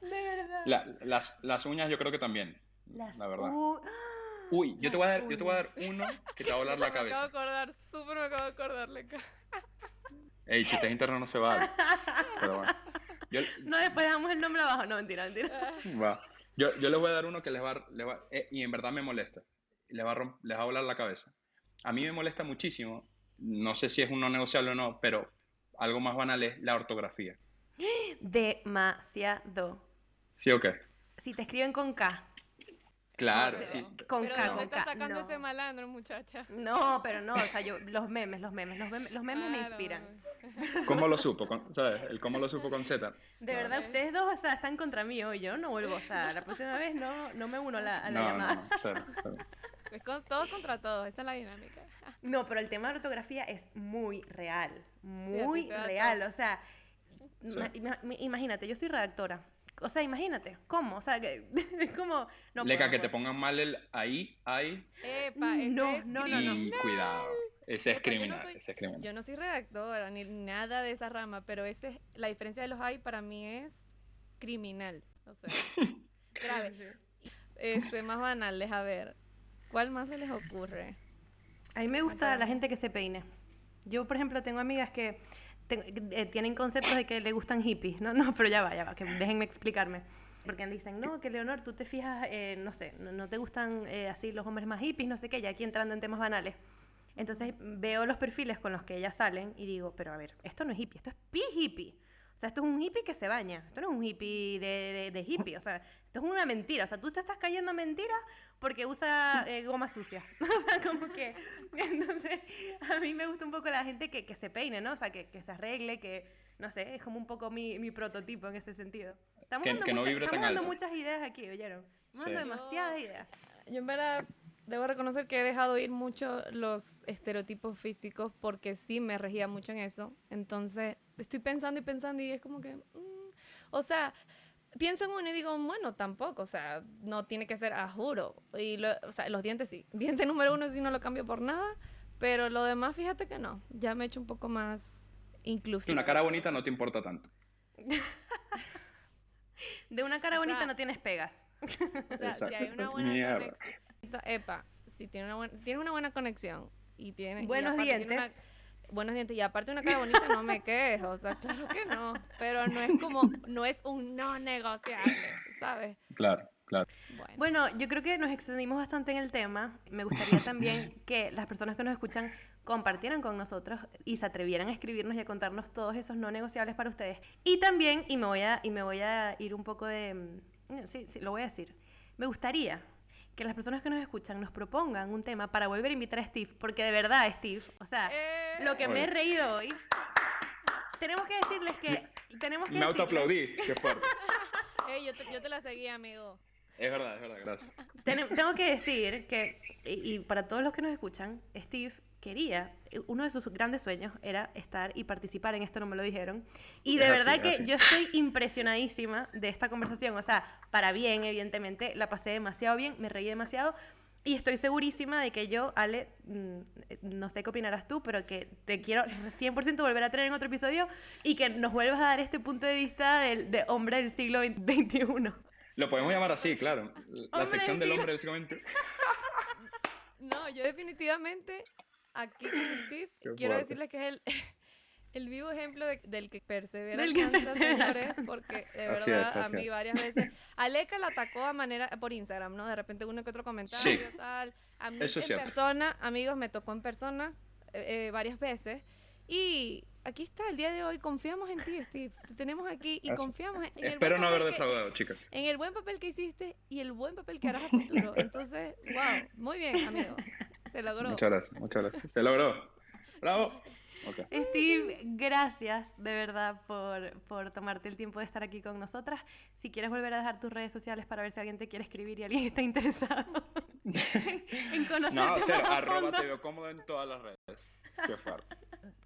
De verdad. La- las, las uñas yo creo que también. Las la verdad. u- Uy, yo te, voy a dar, yo te voy a dar uno que te va a volar Me la acabo de cabeza. acordar, súper me acabo de acordar, Leca. Ey, chistes internos no se vale. Pero bueno. Yo, No, después dejamos el nombre abajo. No, mentira, mentira. va. Yo, yo les voy a dar uno que les va, a- les va- eh, y en verdad me molesta. Les va, a les va a volar la cabeza. A mí me molesta muchísimo. No sé si es un no negociable o no, pero algo más banal es la ortografía. *gasps* Demasiado. ¿Sí o qué? Si te escriben con K. Claro, Pero- sí. Con Pero K, ¿de dónde con está K. sacando no. ese malandro, muchacha? No, pero no, o sea, yo, los memes, los memes, los memes, los memes me inspiran. ¿Cómo lo supo? Con- ¿Sabes? El cómo lo supo con Z. De No. verdad, ustedes dos, o sea, están contra mí hoy, yo no vuelvo, o sea, la próxima vez no, no me uno a la, a la No, llamada. no, no, cero, cero. Es con, todos contra todos, esa es la dinámica. No, pero el tema de ortografía es muy real, muy real, o sea, Sí. imagínate, yo soy redactora, o sea, imagínate, ¿cómo? O sea, que *laughs* es como... No Leca, puedo, que no te pongan mal el ahí, ahí, Epa, ese No, es no, no, no. y cuidado. Ese es Epa, yo no criminal, soy- ese es criminal. Yo no soy redactora ni nada de esa rama, pero ese es- la diferencia de los hay para mí es criminal. O sea, *laughs* grave. Este, más banales, a ver. ¿Cuál más se les ocurre? A mí me gusta la gente que se peine. Yo, por ejemplo, tengo amigas que ten- eh, tienen conceptos de que le gustan hippies, ¿no? No, pero ya va, ya va, que déjenme explicarme. Porque dicen, no, que Leonor, tú te fijas, eh, no sé, no, no te gustan eh, así los hombres más hippies, no sé qué, ya aquí entrando en temas banales. Entonces veo los perfiles con los que ellas salen y digo, pero a ver, esto no es hippie, esto es pi hippie. O sea, esto es un hippie que se baña, esto no es un hippie de, de- de hippie, o sea, esto es una mentira. O sea, tú te estás cayendo en mentira porque usa eh, goma sucia. *laughs* o sea, como que, entonces, a mí me gusta un poco la gente que, que se peine, ¿no? O sea, que, que se arregle, que, no sé, es como un poco mi, mi prototipo en ese sentido. Estamos Que- dando, no muchas, estamos dando muchas ideas aquí, ¿oyeron? Estamos Sí. dando demasiadas ideas. Yo en verdad debo reconocer que he dejado ir mucho los estereotipos físicos porque sí me regía mucho en eso. Entonces estoy pensando y pensando y es como que, mm, o sea, pienso en uno y digo, bueno, tampoco, o sea, no tiene que ser a juro. Y lo- o sea, los dientes sí. *laughs* Diente número uno sí no lo cambio por nada, pero lo demás fíjate que no. Ya me he hecho un poco más inclusivo. Una cara bonita no te importa tanto. *laughs* De una cara O sea, bonita no tienes pegas. O sea, si hay una buena Mierda. conexión. Epa, si tiene una buena, tiene una buena conexión y tiene. y Buenos aparte tiene una- dientes. Buenos dientes y aparte una cara bonita, no me quejo. O sea, claro que no. Pero no es como. No es un no negociable, ¿sabes? Claro, claro. Bueno. Bueno, yo creo que nos extendimos bastante en el tema. Me gustaría *laughs* también que las personas que nos escuchan compartieran con nosotros y se atrevieran a escribirnos y a contarnos todos esos no negociables para ustedes. Y también, y me voy a, y me voy a ir un poco de... mm, Sí, sí, lo voy a decir. Me gustaría que las personas que nos escuchan nos propongan un tema para volver a invitar a Steve, porque de verdad, Steve, o sea, Eh. lo que me he reído hoy, tenemos que decirles que... Tenemos que Me decirles- autoaplaudí, qué fuerte. *laughs* Yo, te, yo te la seguí, amigo. Es verdad, es verdad, gracias. Ten- tengo que decir que, y, y para todos los que nos escuchan, Steve quería, uno de sus grandes sueños era estar y participar en esto, no me lo dijeron. Y de verdad que así. yo estoy impresionadísima de esta conversación. O sea, para bien, evidentemente, la pasé demasiado bien, me reí demasiado. Y estoy segurísima de que yo, Ale, mm, no sé qué opinarás tú, pero que te quiero 100% volver a tener en otro episodio y que nos vuelvas a dar este punto de vista del, de hombre del siglo XXI. Lo podemos llamar así, claro. La sección del del hombre del siglo XX. No, yo definitivamente aquí con *laughs* Steve Qué quiero fuerte. decirles que es el, *laughs* el vivo ejemplo de- del que persevera Del que alcanza, persevera señores, alcanza. porque de Así verdad es, a mí es. varias veces Aleca la atacó a manera por Instagram, ¿no? De repente uno que otro comentario Sí. tal. A mí Eso es en cierto. persona, amigos, me tocó en persona eh, eh, varias veces y aquí está, el día de hoy confiamos en ti, Steve. Te tenemos aquí y Eso. confiamos en, en el Espero buen no haber defraudado, chicas. en el buen papel que hiciste y el buen papel que harás a futuro. *laughs* Entonces, wow, muy bien, amigo. *laughs* Se logró. Muchas gracias, muchas gracias. Se logró. Bravo. Ok. Steve, gracias de verdad por, por tomarte el tiempo de estar aquí con nosotras. Si quieres volver a dejar tus redes sociales para ver si alguien te quiere escribir y alguien está interesado *laughs* en conocerte No, más cero, a arroba fondo. te veo cómodo en todas las redes. Qué fuerte.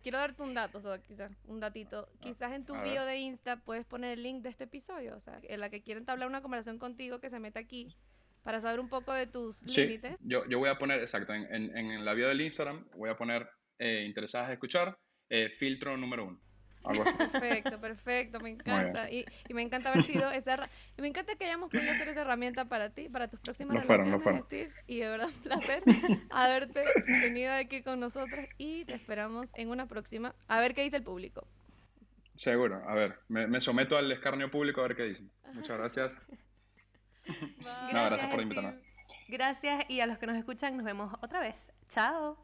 Quiero darte un dato, o sea, quizás un datito. Quizás en tu bio ver. de Insta puedes poner el link de este episodio, o sea, en la que quieren entablar una conversación contigo que se meta aquí para saber un poco de tus Sí, límites. yo, yo voy a poner, exacto, en, en, en la bio del Instagram voy a poner eh, interesadas en escuchar, eh, filtro número uno. Algo así. Perfecto, perfecto, me encanta. Y, y me encanta haber sido esa y me encanta que hayamos podido hacer esa herramienta para ti, para tus próximas Lo fueron, relaciones, Steve. Y de verdad un placer haberte tenido aquí con nosotros y te esperamos en una próxima. A ver qué dice el público. Seguro. A ver, me, me someto al escarnio público a ver qué dicen. Muchas *laughs* gracias. Bye. No, gracias por invitarme. Gracias y a los que nos escuchan nos vemos otra vez. Chao.